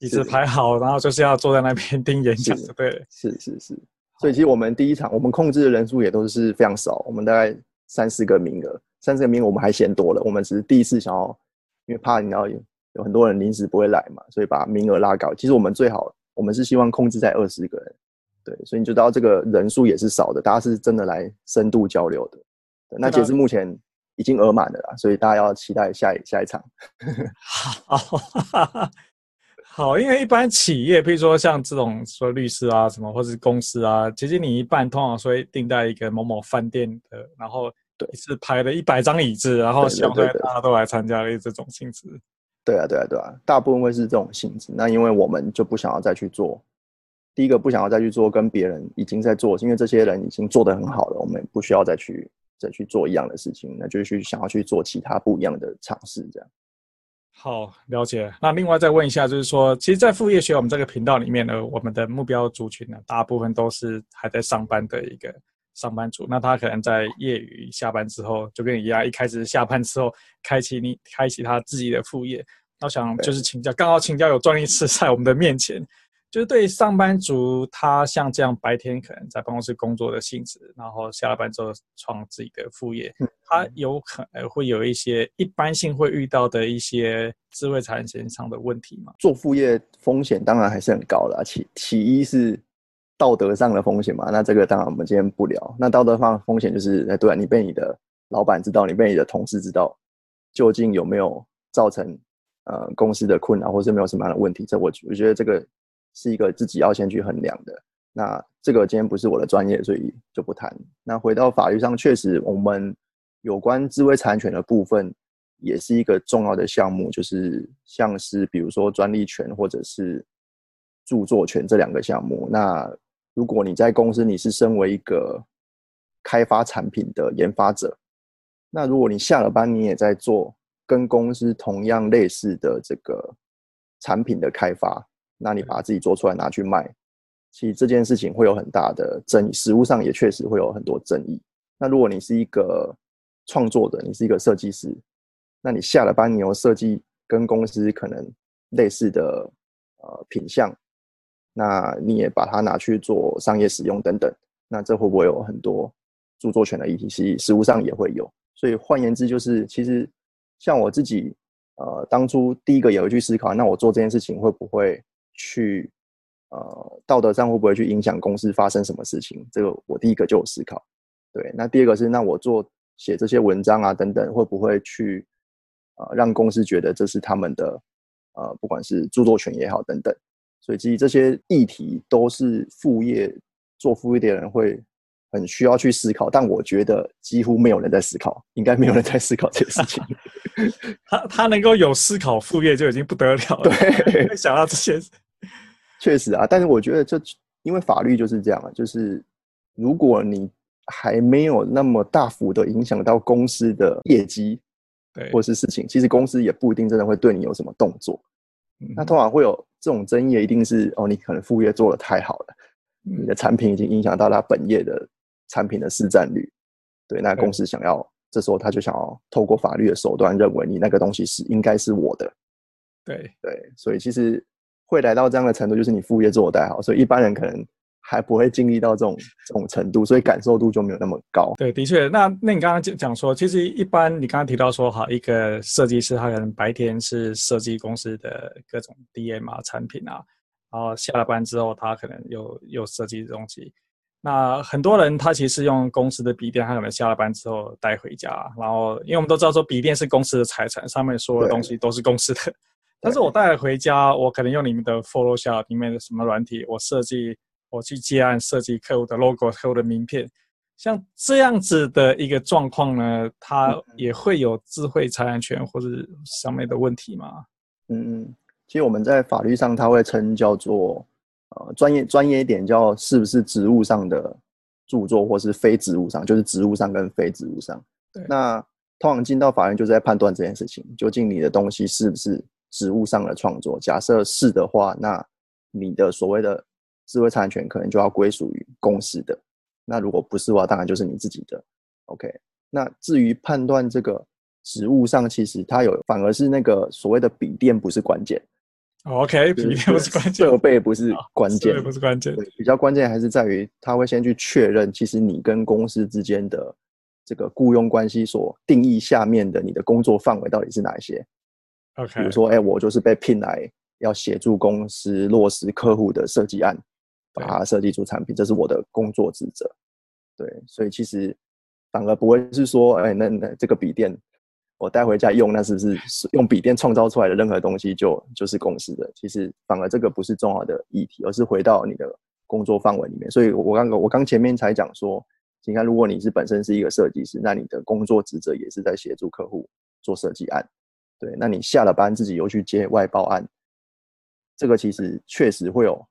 椅子排好，然后就是要坐在那边听演讲，对，是是是。所以其实我们第一场，我们控制的人数也都是非常少，我们大概三四个名额。三十个名额我们还嫌多了，我们只是第一次想要，因为怕你要有有很多人临时不会来嘛，所以把名额拉高。其实我们最好，我们是希望控制在二十个人，对，所以你就知道这个人数也是少的，大家是真的来深度交流的。那截至目前已经额满了啦，所以大家要期待下一下一场。好，好，因为一般企业，比如说像这种说律师啊什么，或是公司啊，其实你一半通常会定在一个某某饭店的，然后对，是排了一百张椅子，然后希望大家都来参加的这种性质。对啊，对啊，对啊，大部分会是这种性质。那因为我们就不想要再去做，第一个不想要再去做跟别人已经在做，因为这些人已经做得很好了，我们不需要再去再去做一样的事情，那就是去想要去做其他不一样的尝试，这样。好，了解。那另外再问一下，就是说，其实，在副业学我们这个频道里面呢，我们的目标族群呢，大部分都是还在上班的一个上班族。那他可能在业余下班之后，就跟你一样，一开始下班之后，开启你开启他自己的副业。那我想就是请教，刚好请教有专业师在我们的面前。就是对上班族，他像这样白天可能在办公室工作的性质，然后下了班之后创自己的副业，他有可能会有一些一般性会遇到的一些智慧财产权上的问题吗？做副业风险当然还是很高的，其其一是道德上的风险嘛，那这个当然我们今天不聊。那道德上的风险就是，哎，对啊，你被你的老板知道，你被你的同事知道，究竟有没有造成呃公司的困扰，或是没有什么样的问题？这我我觉得这个。是一个自己要先去衡量的。那这个今天不是我的专业，所以就不谈。那回到法律上，确实我们有关智慧财产权的部分，也是一个重要的项目，就是像是比如说专利权或者是著作权这两个项目。那如果你在公司，你是身为一个开发产品的研发者，那如果你下了班，你也在做跟公司同样类似的这个产品的开发。那你把自己做出来拿去卖，其实这件事情会有很大的争议，实物上也确实会有很多争议。那如果你是一个创作者，你是一个设计师，那你下了班，你有设计跟公司可能类似的呃品项，那你也把它拿去做商业使用等等，那这会不会有很多著作权的议题？其实实务上也会有。所以换言之，就是其实像我自己呃当初第一个也会去思考，那我做这件事情会不会？去，呃，道德上会不会去影响公司发生什么事情？这个我第一个就有思考。对，那第二个是，那我做写这些文章啊等等，会不会去，呃，让公司觉得这是他们的，呃，不管是著作权也好等等。所以其实这些议题都是副业做副业的人会很需要去思考，但我觉得几乎没有人在思考，应该没有人在思考这个事情。他他能够有思考副业就已经不得了了。对，想到这些。确实啊，但是我觉得这因为法律就是这样啊，就是如果你还没有那么大幅的影响到公司的业绩，对，或是事情，其实公司也不一定真的会对你有什么动作。嗯、那通常会有这种争议，一定是哦，你可能副业做得太好了，嗯、你的产品已经影响到他本业的产品的市占率。对，那公司想要这时候他就想要透过法律的手段，认为你那个东西是应该是我的。对对，所以其实。会来到这样的程度，就是你副业做得太好，所以一般人可能还不会经历到这种这种程度，所以感受度就没有那么高。对，的确。那那你刚刚讲讲说，其实一般你刚刚提到说，哈，一个设计师他可能白天是设计公司的各种 DM 啊产品啊，然后下了班之后他可能又又设计东西。那很多人他其实用公司的笔电，他可能下了班之后带回家，然后因为我们都知道说笔电是公司的财产，上面所有的东西都是公司的。但是我带回家，我可能用你们的 Photoshop 里面的什么软体，我设计，我去接案设计客户的 logo、客户的名片，像这样子的一个状况呢，它也会有智慧财产权或者上面的问题吗？嗯嗯，其实我们在法律上，它会称叫做呃专业专业一点叫是不是职务上的著作，或是非职务上，就是职务上跟非职务上。对，那通常进到法院就是在判断这件事情，究竟你的东西是不是。职务上的创作，假设是的话，那你的所谓的智慧财产权可能就要归属于公司的。那如果不是的话，当然就是你自己的。OK，那至于判断这个职务上，其实它有反而是那个所谓的笔电不是关键。OK，笔电不是关键，设备不是关键，不是关键。比较关键还是在于他会先去确认，其实你跟公司之间的这个雇佣关系所定义下面的你的工作范围到底是哪一些。Okay. 比如说，哎、欸，我就是被聘来要协助公司落实客户的设计案，把它设计出产品，这是我的工作职责。对，所以其实反而不会是说，哎、欸，那那这个笔电我带回家用，那是不是用笔电创造出来的任何东西就就是公司的？其实反而这个不是重要的议题，而是回到你的工作范围里面。所以我刚刚我刚前面才讲说，你看，如果你是本身是一个设计师，那你的工作职责也是在协助客户做设计案。对，那你下了班自己又去接外包案，这个其实确实会有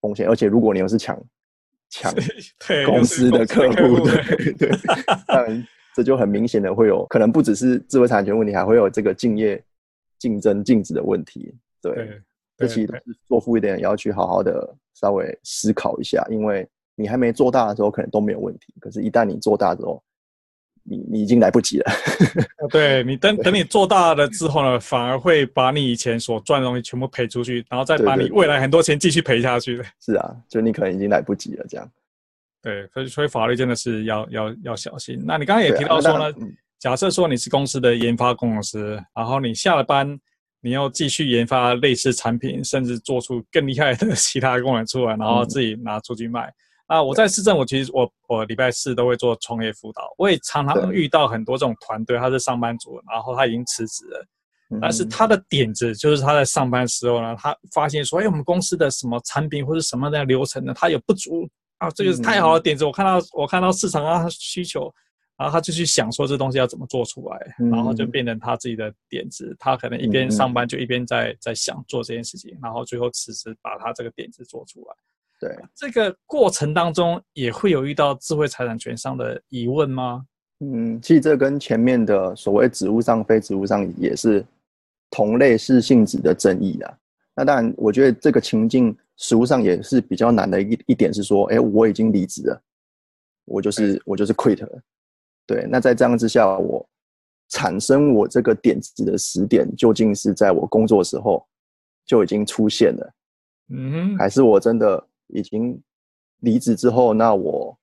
风险，而且如果你又是抢 抢公司的客户，对对，当然这就很明显的会有可能不只是智慧产权问题，还会有这个竞业竞争禁止的问题。对，这其实都是做副业的人也要去好好的稍微思考一下，因为你还没做大的时候可能都没有问题，可是一旦你做大之后，你你已经来不及了，对，你等等你做大了之后呢，反而会把你以前所赚的东西全部赔出去，然后再把你未来很多钱继续赔下去。是啊，就你可能已经来不及了，这样。对，所以所以法律真的是要要要小心。那你刚刚也提到说呢，啊嗯、假设说你是公司的研发工程师，然后你下了班，你要继续研发类似产品，甚至做出更厉害的 其他功能出来，然后自己拿出去卖。嗯啊，我在市政我，其实我我礼拜四都会做创业辅导，我也常常遇到很多这种团队，他是上班族，然后他已经辞职了，但是他的点子就是他在上班时候呢，他发现说，哎，我们公司的什么产品或者什么样的流程呢，他有不足啊，这个是太好的点子，我看到我看到市场上的需求，然后他就去想说这东西要怎么做出来，然后就变成他自己的点子，他可能一边上班就一边在在想做这件事情，然后最后辞职把他这个点子做出来。对，这个过程当中也会有遇到智慧财产权上的疑问吗？嗯，其实这跟前面的所谓职务上、非职务上也是同类似性质的争议啊。那当然，我觉得这个情境实务上也是比较难的一一点是说，哎，我已经离职了，我就是我就是 quit 了。对，那在这样之下，我产生我这个点子的时点，究竟是在我工作的时候就已经出现了？嗯哼，还是我真的？已经离职之后，那我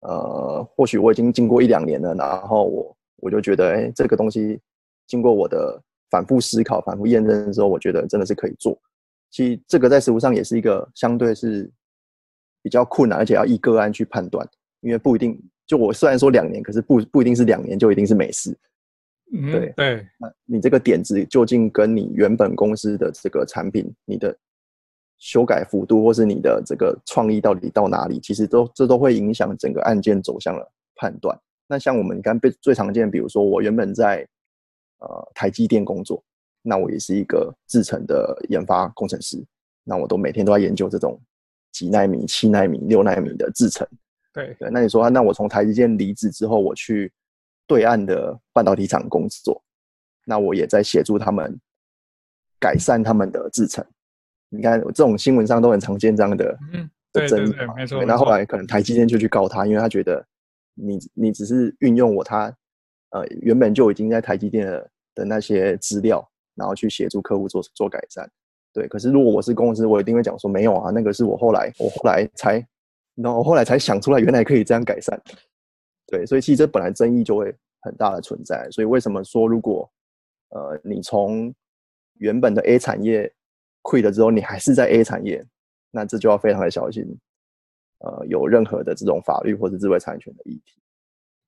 呃，或许我已经经过一两年了，然后我我就觉得，哎，这个东西经过我的反复思考、反复验证之后，我觉得真的是可以做。其实这个在实务上也是一个相对是比较困难，而且要依个案去判断，因为不一定。就我虽然说两年，可是不不一定是两年就一定是没事。嗯，对对。那你这个点子究竟跟你原本公司的这个产品，你的修改幅度，或是你的这个创意到底到哪里，其实都这都会影响整个案件走向的判断。那像我们刚被最常见，比如说我原本在呃台积电工作，那我也是一个制程的研发工程师，那我都每天都在研究这种几纳米、七纳米、六纳米的制程。对对，那你说，那我从台积电离职之后，我去对岸的半导体厂工作，那我也在协助他们改善他们的制程。你看，这种新闻上都很常见这样的的争议嘛。那后来可能台积电就去告他，因为他觉得你你只是运用我他呃原本就已经在台积电的的那些资料，然后去协助客户做做改善。对，可是如果我是公司，我一定会讲说没有啊，那个是我后来我后来才，然后我后来才想出来，原来可以这样改善。对，所以其实这本来争议就会很大的存在。所以为什么说如果呃你从原本的 A 产业 quit 了之后，你还是在 A 产业，那这就要非常的小心，呃，有任何的这种法律或者智慧产权的议题。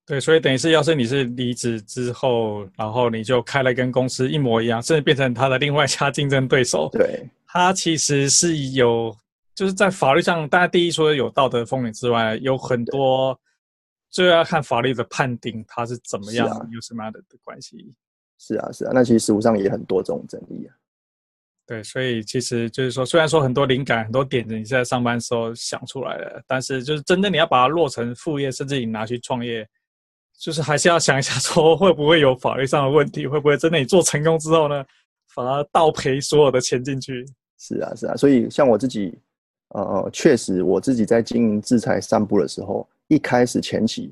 对，所以等于是，要是你是离职之后，然后你就开了跟公司一模一样，甚至变成他的另外一家竞争对手，对，他其实是有，就是在法律上，大家第一说有道德风险之外，有很多，对就要看法律的判定，他是怎么样，啊、有什么样的的关系。是啊，是啊，那其实实务上也很多这种争议啊。对，所以其实就是说，虽然说很多灵感、很多点子你在上班时候想出来的，但是就是真正你要把它落成副业，甚至你拿去创业，就是还是要想一下，说会不会有法律上的问题，会不会真的你做成功之后呢，反而倒赔所有的钱进去？是啊，是啊。所以像我自己，呃，确实我自己在经营制裁散步的时候，一开始前期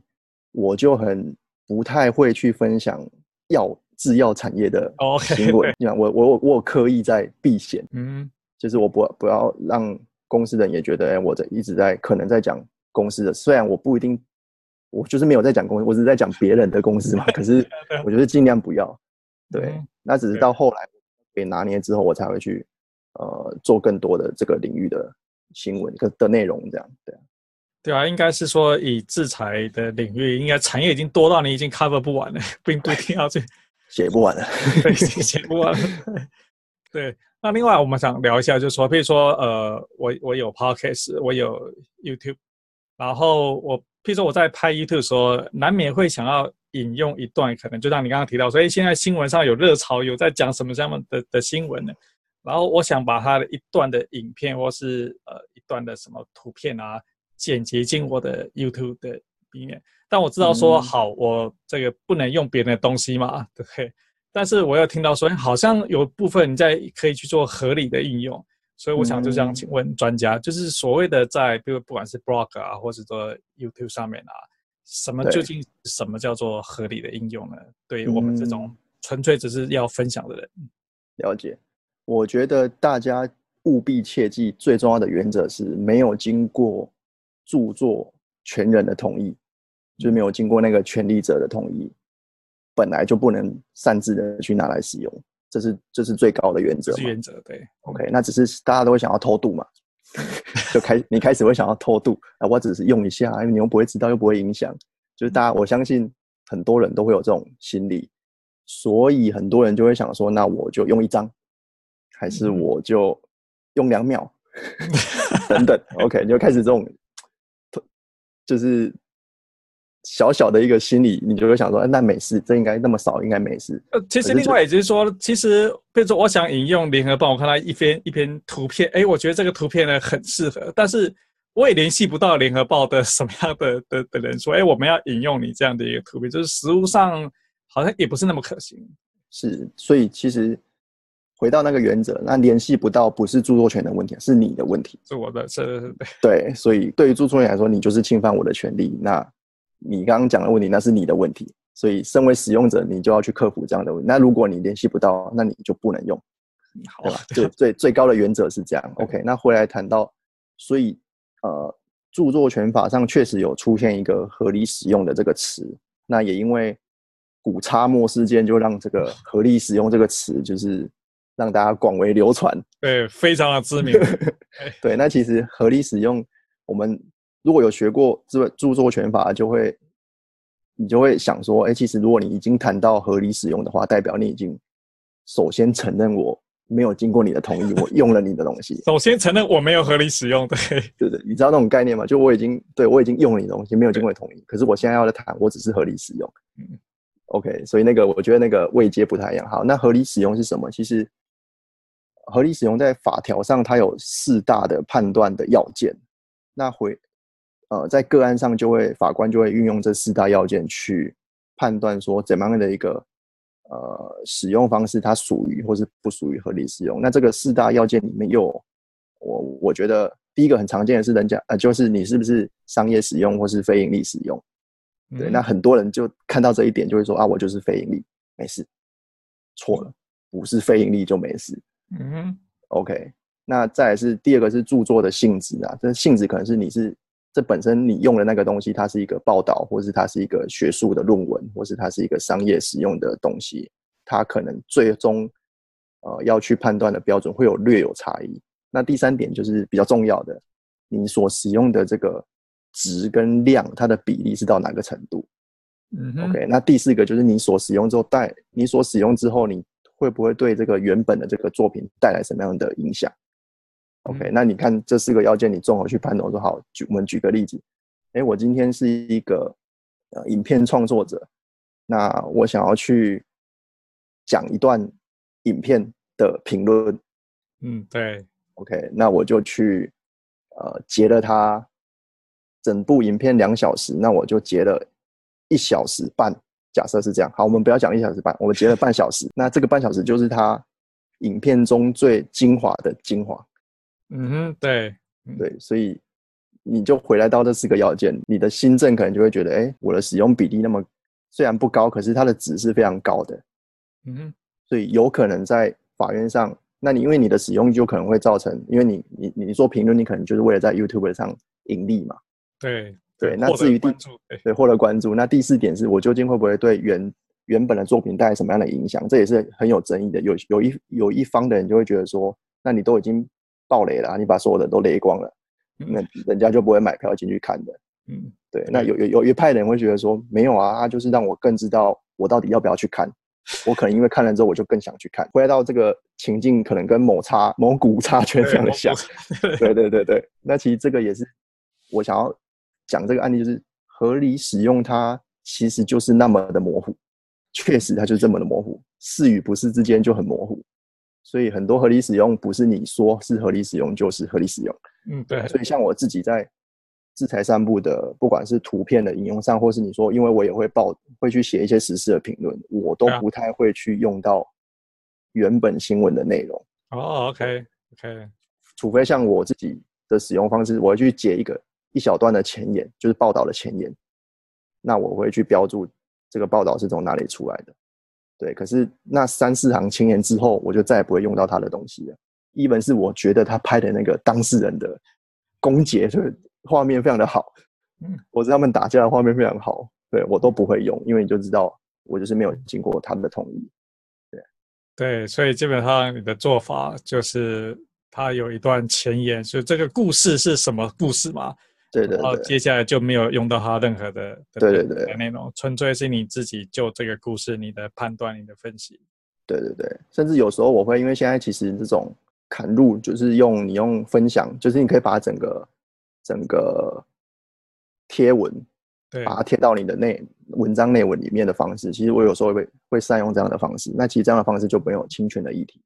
我就很不太会去分享要。制药产业的新闻，你看我我我我刻意在避险，嗯，就是我不不要让公司的人也觉得，哎，我在一直在可能在讲公司的，虽然我不一定，我就是没有在讲公司，我只是在讲别人的公司嘛，可是 我觉得尽量不要，对，那只是到后来被拿捏之后，我才会去呃做更多的这个领域的新闻的的内容，这样，对啊，对啊，应该是说以制裁的领域，应该产业已经多到你已经 cover 不完了，并不一定要去。写不完了，对，写不完了。对，那另外我们想聊一下，就是说，譬如说，呃，我我有 Podcast，我有 YouTube，然后我，譬如说我在拍 YouTube 的时候，难免会想要引用一段，可能就像你刚刚提到，所以现在新闻上有热潮，有在讲什么这样的的新闻呢？然后我想把它的一段的影片，或是呃一段的什么图片啊，剪辑进我的 YouTube 的里面。但我知道说好，我这个不能用别人的东西嘛，对不对？但是我又听到说，好像有部分你在可以去做合理的应用，所以我想就这样请问专家，就是所谓的在比如不管是 Blog 啊，或者说 YouTube 上面啊，什么究竟什么叫做合理的应用呢？对于我们这种纯粹只是要分享的人，了解。我觉得大家务必切记，最重要的原则是没有经过著作权人的同意，就是没有经过那个权利者的同意，本来就不能擅自的去拿来使用，这是这是最高的原则。原则对，OK，那只是大家都会想要偷渡嘛，就开你开始会想要偷渡啊，我只是用一下，因为你又不会知道，又不会影响，就是大家我相信很多人都会有这种心理，所以很多人就会想说，那我就用一张。还是我就用两秒，等等，OK，你就开始这种，就是小小的一个心理，你就会想说，那没事，这应该那么少，应该没事。呃，其实另外也就是说，其实比如说，我想引用联合报，我看到一篇一篇图片，哎，我觉得这个图片呢很适合，但是我也联系不到联合报的什么样的 的的人说，哎，我们要引用你这样的一个图片，就是实物上好像也不是那么可行。是，所以其实。回到那个原则，那联系不到不是著作权的问题，是你的问题。是我的，是，对。所以对于著作权来说，你就是侵犯我的权利。那你刚刚讲的问题，那是你的问题。所以身为使用者，你就要去克服这样的问题。那如果你联系不到，那你就不能用，好吧？最最最高的原则是这样。OK，那回来谈到，所以呃，著作权法上确实有出现一个合理使用的这个词。那也因为古叉墨事件，就让这个合理使用这个词就是。让大家广为流传，对，非常的知名。对，那其实合理使用，我们如果有学过著著作权法，就会你就会想说，哎，其实如果你已经谈到合理使用的话，代表你已经首先承认我没有经过你的同意，我用了你的东西。首先承认我没有合理使用，对，对对，你知道那种概念吗？就我已经对我已经用了你的东西，没有经过你同意，可是我现在要来谈，我只是合理使用。嗯，OK，所以那个我觉得那个位阶不太一样。好，那合理使用是什么？其实。合理使用在法条上，它有四大的判断的要件。那回呃，在个案上就会法官就会运用这四大要件去判断说怎么样的一个呃使用方式，它属于或是不属于合理使用。那这个四大要件里面又，我我觉得第一个很常见的是人家呃，就是你是不是商业使用或是非盈利使用？对，那很多人就看到这一点就会说啊，我就是非盈利，没事。错了，不是非盈利就没事。嗯哼，OK，那再来是第二个是著作的性质啊，这性质可能是你是这本身你用的那个东西，它是一个报道，或是它是一个学术的论文，或是它是一个商业使用的东西，它可能最终呃要去判断的标准会有略有差异。那第三点就是比较重要的，你所使用的这个值跟量，它的比例是到哪个程度？嗯，OK，那第四个就是你所使用之后带你所使用之后你。会不会对这个原本的这个作品带来什么样的影响？OK，那你看这四个要件，你综合去判断。说好，举我们举个例子，哎，我今天是一个呃影片创作者，那我想要去讲一段影片的评论。嗯，对。OK，那我就去呃截了它整部影片两小时，那我就截了一小时半。假设是这样，好，我们不要讲一小时半，我们截了半小时。那这个半小时就是他影片中最精华的精华。嗯哼，对，对，所以你就回来到这四个要件，你的新政可能就会觉得，哎，我的使用比例那么虽然不高，可是它的值是非常高的。嗯哼，所以有可能在法院上，那你因为你的使用就可能会造成，因为你你你做评论，你可能就是为了在 YouTube 上盈利嘛。对。对，那至于第对获得关注，那第四点是我究竟会不会对原原本的作品带来什么样的影响？这也是很有争议的。有有一有一方的人就会觉得说，那你都已经爆雷了，你把所有的都雷光了，那人家就不会买票进去看的。嗯，对。那有有有一派的人会觉得说，没有啊，他就是让我更知道我到底要不要去看。我可能因为看了之后，我就更想去看。回到这个情境，可能跟某差某股差圈这样的像。对对对对，那其实这个也是我想要讲这个案例，就是合理使用它，其实就是那么的模糊。确实，它就是这么的模糊，是与不是之间就很模糊。所以很多合理使用不是你说是合理使用就是合理使用。嗯，对。所以像我自己在。制裁散步的，不管是图片的引用上，或是你说，因为我也会报，会去写一些时事的评论，我都不太会去用到原本新闻的内容。哦，OK，OK，除非像我自己的使用方式，我会去截一个一小段的前言，就是报道的前言，那我会去标注这个报道是从哪里出来的。对，可是那三四行前言之后，我就再也不会用到他的东西了。一本是我觉得他拍的那个当事人的公结，就是。画面非常的好，嗯，或者他们打架的画面非常好，对，我都不会用，因为你就知道我就是没有经过他们的同意，对，对，所以基本上你的做法就是他有一段前言，所以这个故事是什么故事嘛？对对，然后接下来就没有用到他任何的对对对内容，纯粹是你自己就这个故事你的判断、你的分析，对对对，甚至有时候我会因为现在其实这种砍入就是用你用分享，就是你可以把整个。整个贴文，对，把它贴到你的内文章内文里面的方式，其实我有时候会会善用这样的方式。那其实这样的方式就没有侵权的议题。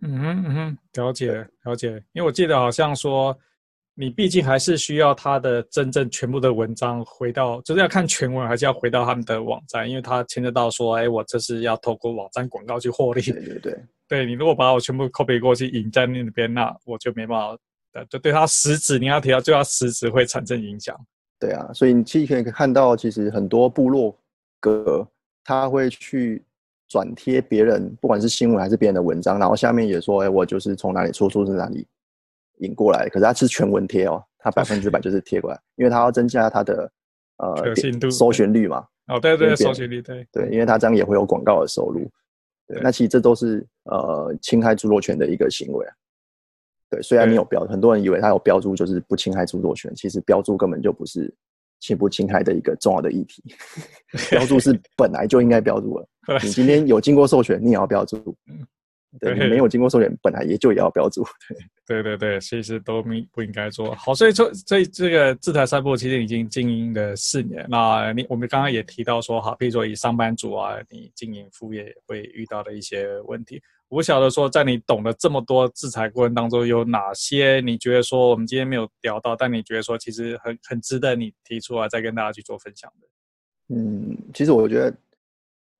嗯哼嗯哼，了解了解。因为我记得好像说，你毕竟还是需要他的真正全部的文章回到，就是要看全文，还是要回到他们的网站，因为他牵扯到说，哎，我这是要透过网站广告去获利。对对对，对你如果把我全部 copy 过去引在那边，那我就没办法。对，就对他实质，你要提到，就要实质会产生影响。对啊，所以你其实可以看到，其实很多部落格他会去转贴别人，不管是新闻还是别人的文章，然后下面也说，哎，我就是从哪里出处是哪里引过来，可是它是全文贴哦，它百分之百就是贴过来，因为它要增加它的呃可信度、搜寻率嘛。哦，对对，搜寻率对对，因为它这样也会有广告的收入。对，那其实这都是呃侵害著作权的一个行为啊。对，虽然你有标，很多人以为它有标注就是不侵害著作权，其实标注根本就不是侵不侵害的一个重要的议题。标注是本来就应该标注了，你今天有经过授权，你也要标注。对，你没有经过授权，本来也就也要标注。对 对对，其实都不不应该做好。所以说，所以这个智财散步其实已经经营了四年。那你我们刚刚也提到说，好，比如说以上班族啊，你经营副业会遇到的一些问题。我不晓得说，在你懂得这么多制裁过程当中，有哪些你觉得说我们今天没有聊到，但你觉得说其实很很值得你提出来再跟大家去做分享的？嗯，其实我觉得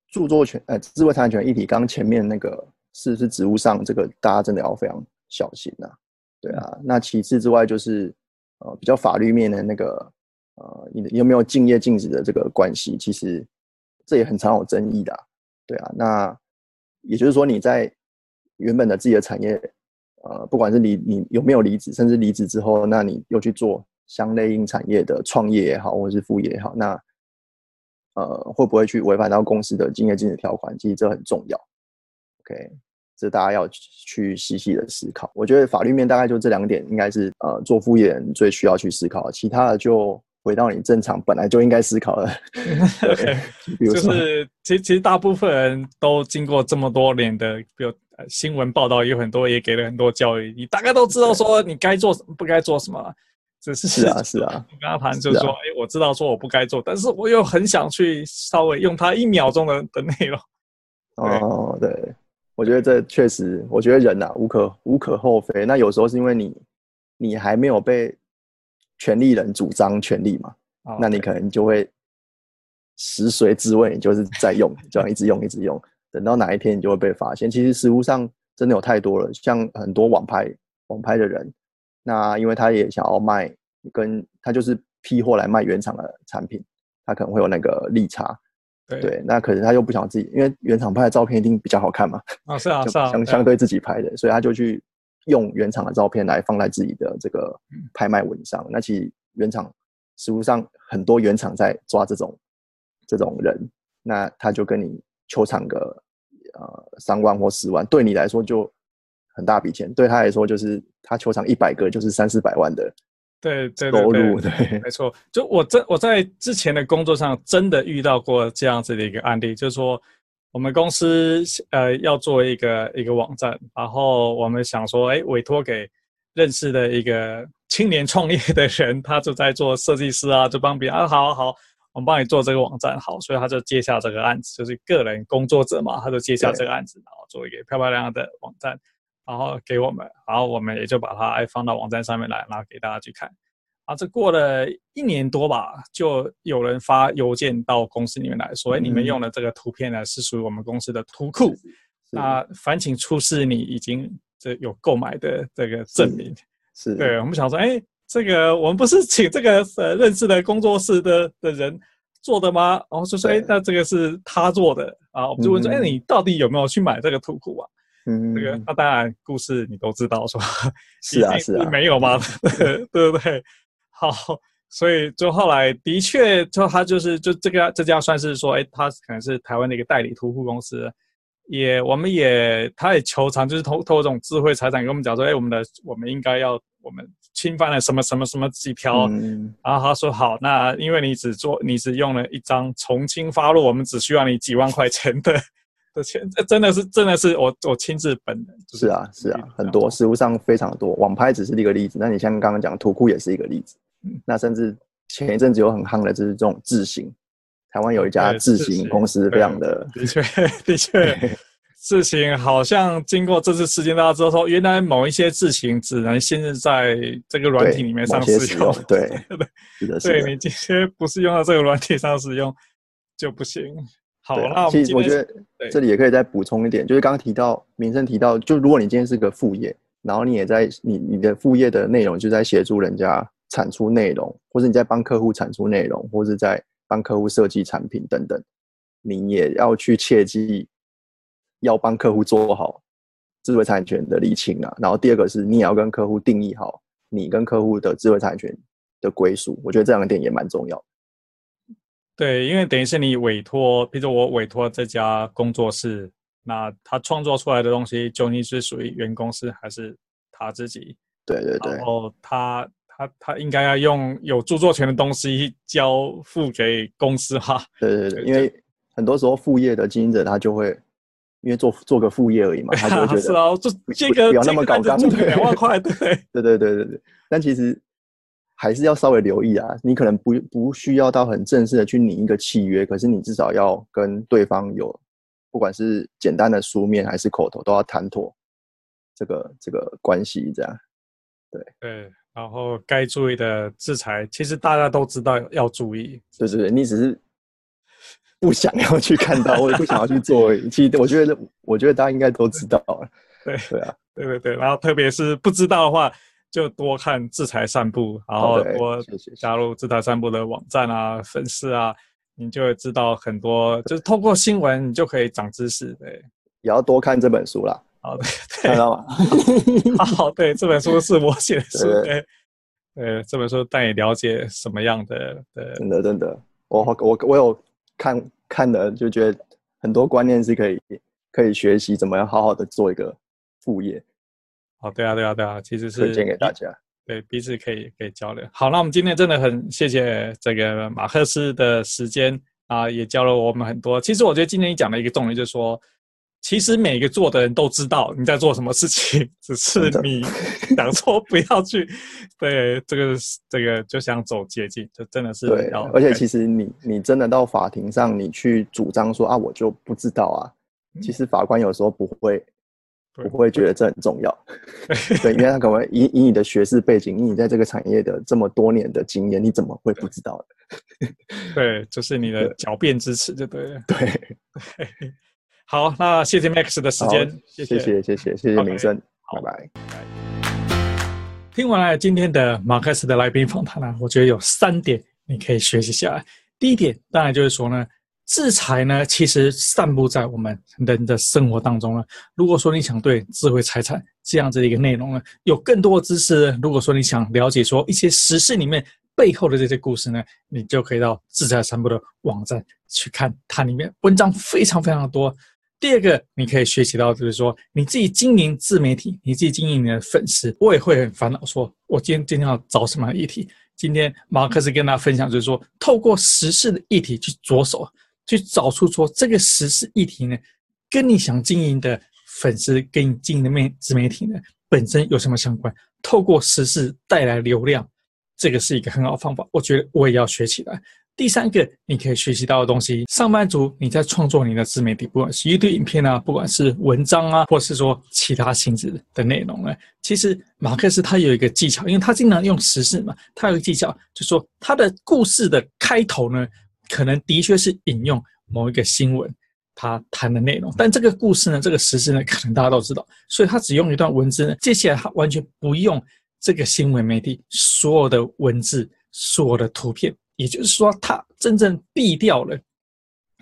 著作权呃，智慧财产权议题，刚前面那个是不是职务上这个大家真的要非常小心呐、啊。对啊，那其次之外就是呃比较法律面的那个呃，你有没有竞业禁止的这个关系？其实这也很常有争议的、啊。对啊，那也就是说你在原本的自己的产业，呃，不管是离你有没有离职，甚至离职之后，那你又去做相类应产业的创业也好，或者是副业也好，那呃会不会去违反到公司的竞业禁止条款？其实这很重要。OK，这大家要去细细的思考。我觉得法律面大概就这两点，应该是呃做副业人最需要去思考，其他的就。回到你正常本来就应该思考的，对，就是其实其实大部分人都经过这么多年的，比如新闻报道，有很多也给了很多教育，你大概都知道说你该做什么，不该做什么。只是是啊是啊，我跟他谈就是说，哎，我知道说我不该做，但是我又很想去稍微用它一秒钟的的内容。哦，对，我觉得这确实，我觉得人呐无可无可厚非。那有时候是因为你你还没有被。权利人主张权利嘛，oh, 那你可能就会食髓知味，你就是在用，这样一直用一直用，等到哪一天你就会被发现。其实实务上真的有太多了，像很多网拍网拍的人，那因为他也想要卖，跟他就是批货来卖原厂的产品，他可能会有那个利差，对，对，那可是他又不想自己，因为原厂拍的照片一定比较好看嘛，啊是啊 是啊，相相对自己拍的，所以他就去。用原厂的照片来放在自己的这个拍卖文上，那其实原厂实务上很多原厂在抓这种这种人，那他就跟你求偿个呃三万或十万，对你来说就很大笔钱，对他来说就是他求偿一百个就是三四百万的对对收入，对，没错。就我这我在之前的工作上真的遇到过这样子的一个案例，就是说我们公司呃要做一个一个网站，然后我们想说，哎，委托给认识的一个青年创业的人，他就在做设计师啊，就帮别人啊，好好，我们帮你做这个网站，好，所以他就接下这个案子，就是个人工作者嘛，他就接下这个案子，然后做一个漂漂亮亮的网站，然后给我们，然后我们也就把它放到网站上面来，然后给大家去看。啊，这过了一年多吧，就有人发邮件到公司里面来说：“哎、嗯，你们用的这个图片呢，是属于我们公司的图库。那烦请出示你已经这有购买的这个证明。是”是，对，我们想说：“哎，这个我们不是请 这个呃认识的工作室的的人做的吗？”然后就说：“哎，那这个是他做的啊。”我们就问说：“哎，你到底有没有去买这个图库啊？”嗯，这个那当然，故事你都知道，说 是啊是啊，没有吗？对不对？好，所以就后来的确，就他就是就这个这家算是说，哎，他可能是台湾的一个代理屠户公司，也我们也他也求偿，就是透透过这种智慧财产跟我们讲说，哎，我们的我们应该要我们侵犯了什么什么什么几条，嗯、然后他说好，那因为你只做你只用了一张从轻发落，我们只需要你几万块钱的的钱，这真的是真的是我我亲自本人，就是啊是啊，很多实物上非常多，网拍只是一个例子，那你像刚刚讲图库也是一个例子。那甚至前一阵子有很夯的，就是这种自行，台湾有一家自行公司，非常的的确的确，自行好像经过这次事件大家知道说，原来某一些智行只能限制在这个软体里面上使用，对 对你这些不是用到这个软体上使用就不行。好，那其实我觉得这里也可以再补充一点，就是刚刚提到民生提到，就如果你今天是个副业，然后你也在你你的副业的内容就在协助人家。产出内容，或者你在帮客户产出内容，或者在帮客户设计产品等等，你也要去切记，要帮客户做好智慧产权的厘清啊。然后第二个是，你也要跟客户定义好你跟客户的智慧产权的归属。我觉得这两点也蛮重要。对，因为等于是你委托，比如说我委托这家工作室，那他创作出来的东西究竟是属于原公司还是他自己？对对对。然后他。他他应该要用有著作权的东西交付给公司哈。对对对，因为很多时候副业的经营者他就会，因为做做个副业而已嘛，他就会觉 得是啊，这这个不要那么搞刚，两万 块，对对对对对对。但其实还是要稍微留意啊，你可能不不需要到很正式的去拟一个契约，可是你至少要跟对方有，不管是简单的书面还是口头，都要谈妥这个这个关系，这样。对对。然后该注意的制裁，其实大家都知道要注意。对对对，你只是不想要去看到，或者不想要去做。其实我觉得，我觉得大家应该都知道了。对对啊，对对对。然后特别是不知道的话，就多看制裁散步，然后多加入制裁散步的网站啊、粉丝啊，你就会知道很多。就是通过新闻，你就可以长知识。对，也要多看这本书啦。好的，看到吗？好，对，这本书是我写的书，对，对，对，这本书带你了解什么样的？对真的，真的，我我我有看看的，就觉得很多观念是可以可以学习，怎么样好好的做一个副业。好，对啊，对啊，对啊，其实是推荐给大家，对，彼此可以可以交流。好，那我们今天真的很谢谢这个马克思的时间啊，也教了我们很多。其实我觉得今天你讲的一个重点就是说。其实每个做的人都知道你在做什么事情，只是你 想说不要去。对，这个这个就想走捷径，就真的是对。而且其实你你真的到法庭上，你去主张说啊，我就不知道啊。其实法官有时候不会不会觉得这很重要。对，因为他可能以以你的学士背景，以你在这个产业的这么多年的经验，你怎么会不知道呢？对，就是你的狡辩之词，就对了。对。对 好，那谢谢 Max 的时间，谢谢谢谢谢谢名声，拜拜。听完了今天的马克思的来宾访谈呢，我觉得有三点你可以学习下来。第一点，当然就是说呢，制裁呢其实散布在我们人的生活当中了。如果说你想对智慧财产这样子的一个内容呢，有更多的知识，如果说你想了解说一些时事里面背后的这些故事呢，你就可以到制裁散步的网站去看，它里面文章非常非常的多。第二个，你可以学习到，就是说你自己经营自媒体，你自己经营你的粉丝，我也会很烦恼，说我今天今天要找什么议题？今天马克思跟大家分享，就是说透过时事的议题去着手，去找出说这个时事议题呢，跟你想经营的粉丝、跟你经营的媒自媒体呢本身有什么相关？透过时事带来流量，这个是一个很好方法。我觉得我也要学起来。第三个，你可以学习到的东西，上班族你在创作你的自媒体，不管是一堆影片啊，不管是文章啊，或是说其他性质的内容呢，其实马克思他有一个技巧，因为他经常用时事嘛，他有一个技巧，就是说他的故事的开头呢，可能的确是引用某一个新闻他谈的内容，但这个故事呢，这个时事呢，可能大家都知道，所以他只用一段文字呢，接下来他完全不用这个新闻媒体所有的文字、所有的图片。也就是说，他真正避掉了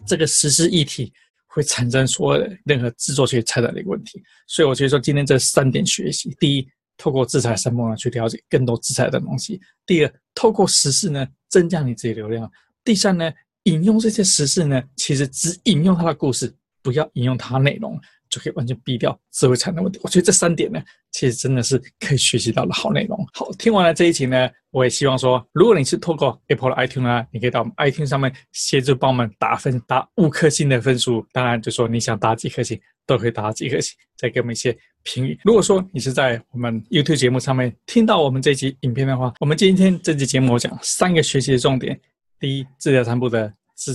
这个时事议题会产生所有的任何制作去猜到的一个问题。所以，我觉得说今天这三点学习：第一，透过智财三部呢去了解更多制裁的东西；第二，透过时事呢增加你自己流量；第三呢，引用这些时事呢，其实只引用它的故事，不要引用它内容。就可以完全避掉智慧产的问题。我觉得这三点呢，其实真的是可以学习到的好内容。好，听完了这一集呢，我也希望说，如果你是透过 Apple 的 iTunes 啊，你可以到 iTunes 上面协助帮我们打分，打五颗星的分数。当然，就说你想打几颗星，都可以打几颗星，再给我们一些评语。如果说你是在我们 YouTube 节目上面听到我们这集影片的话，我们今天这集节目我讲三个学习的重点：第一，智财三部的智；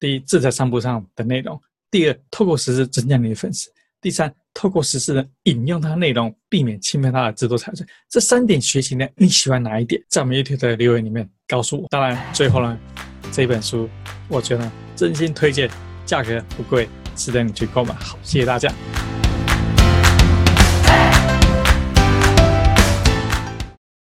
第一，智财三部上的内容。第二，透过实施增加你的粉丝；第三，透过实施的引用它的内容，避免侵犯它的制作财产。这三点学习呢，你喜欢哪一点？在我们 YouTube 的留言里面告诉我。当然，最后呢，这本书我觉得真心推荐，价格不贵，值得你去购买。好，谢谢大家。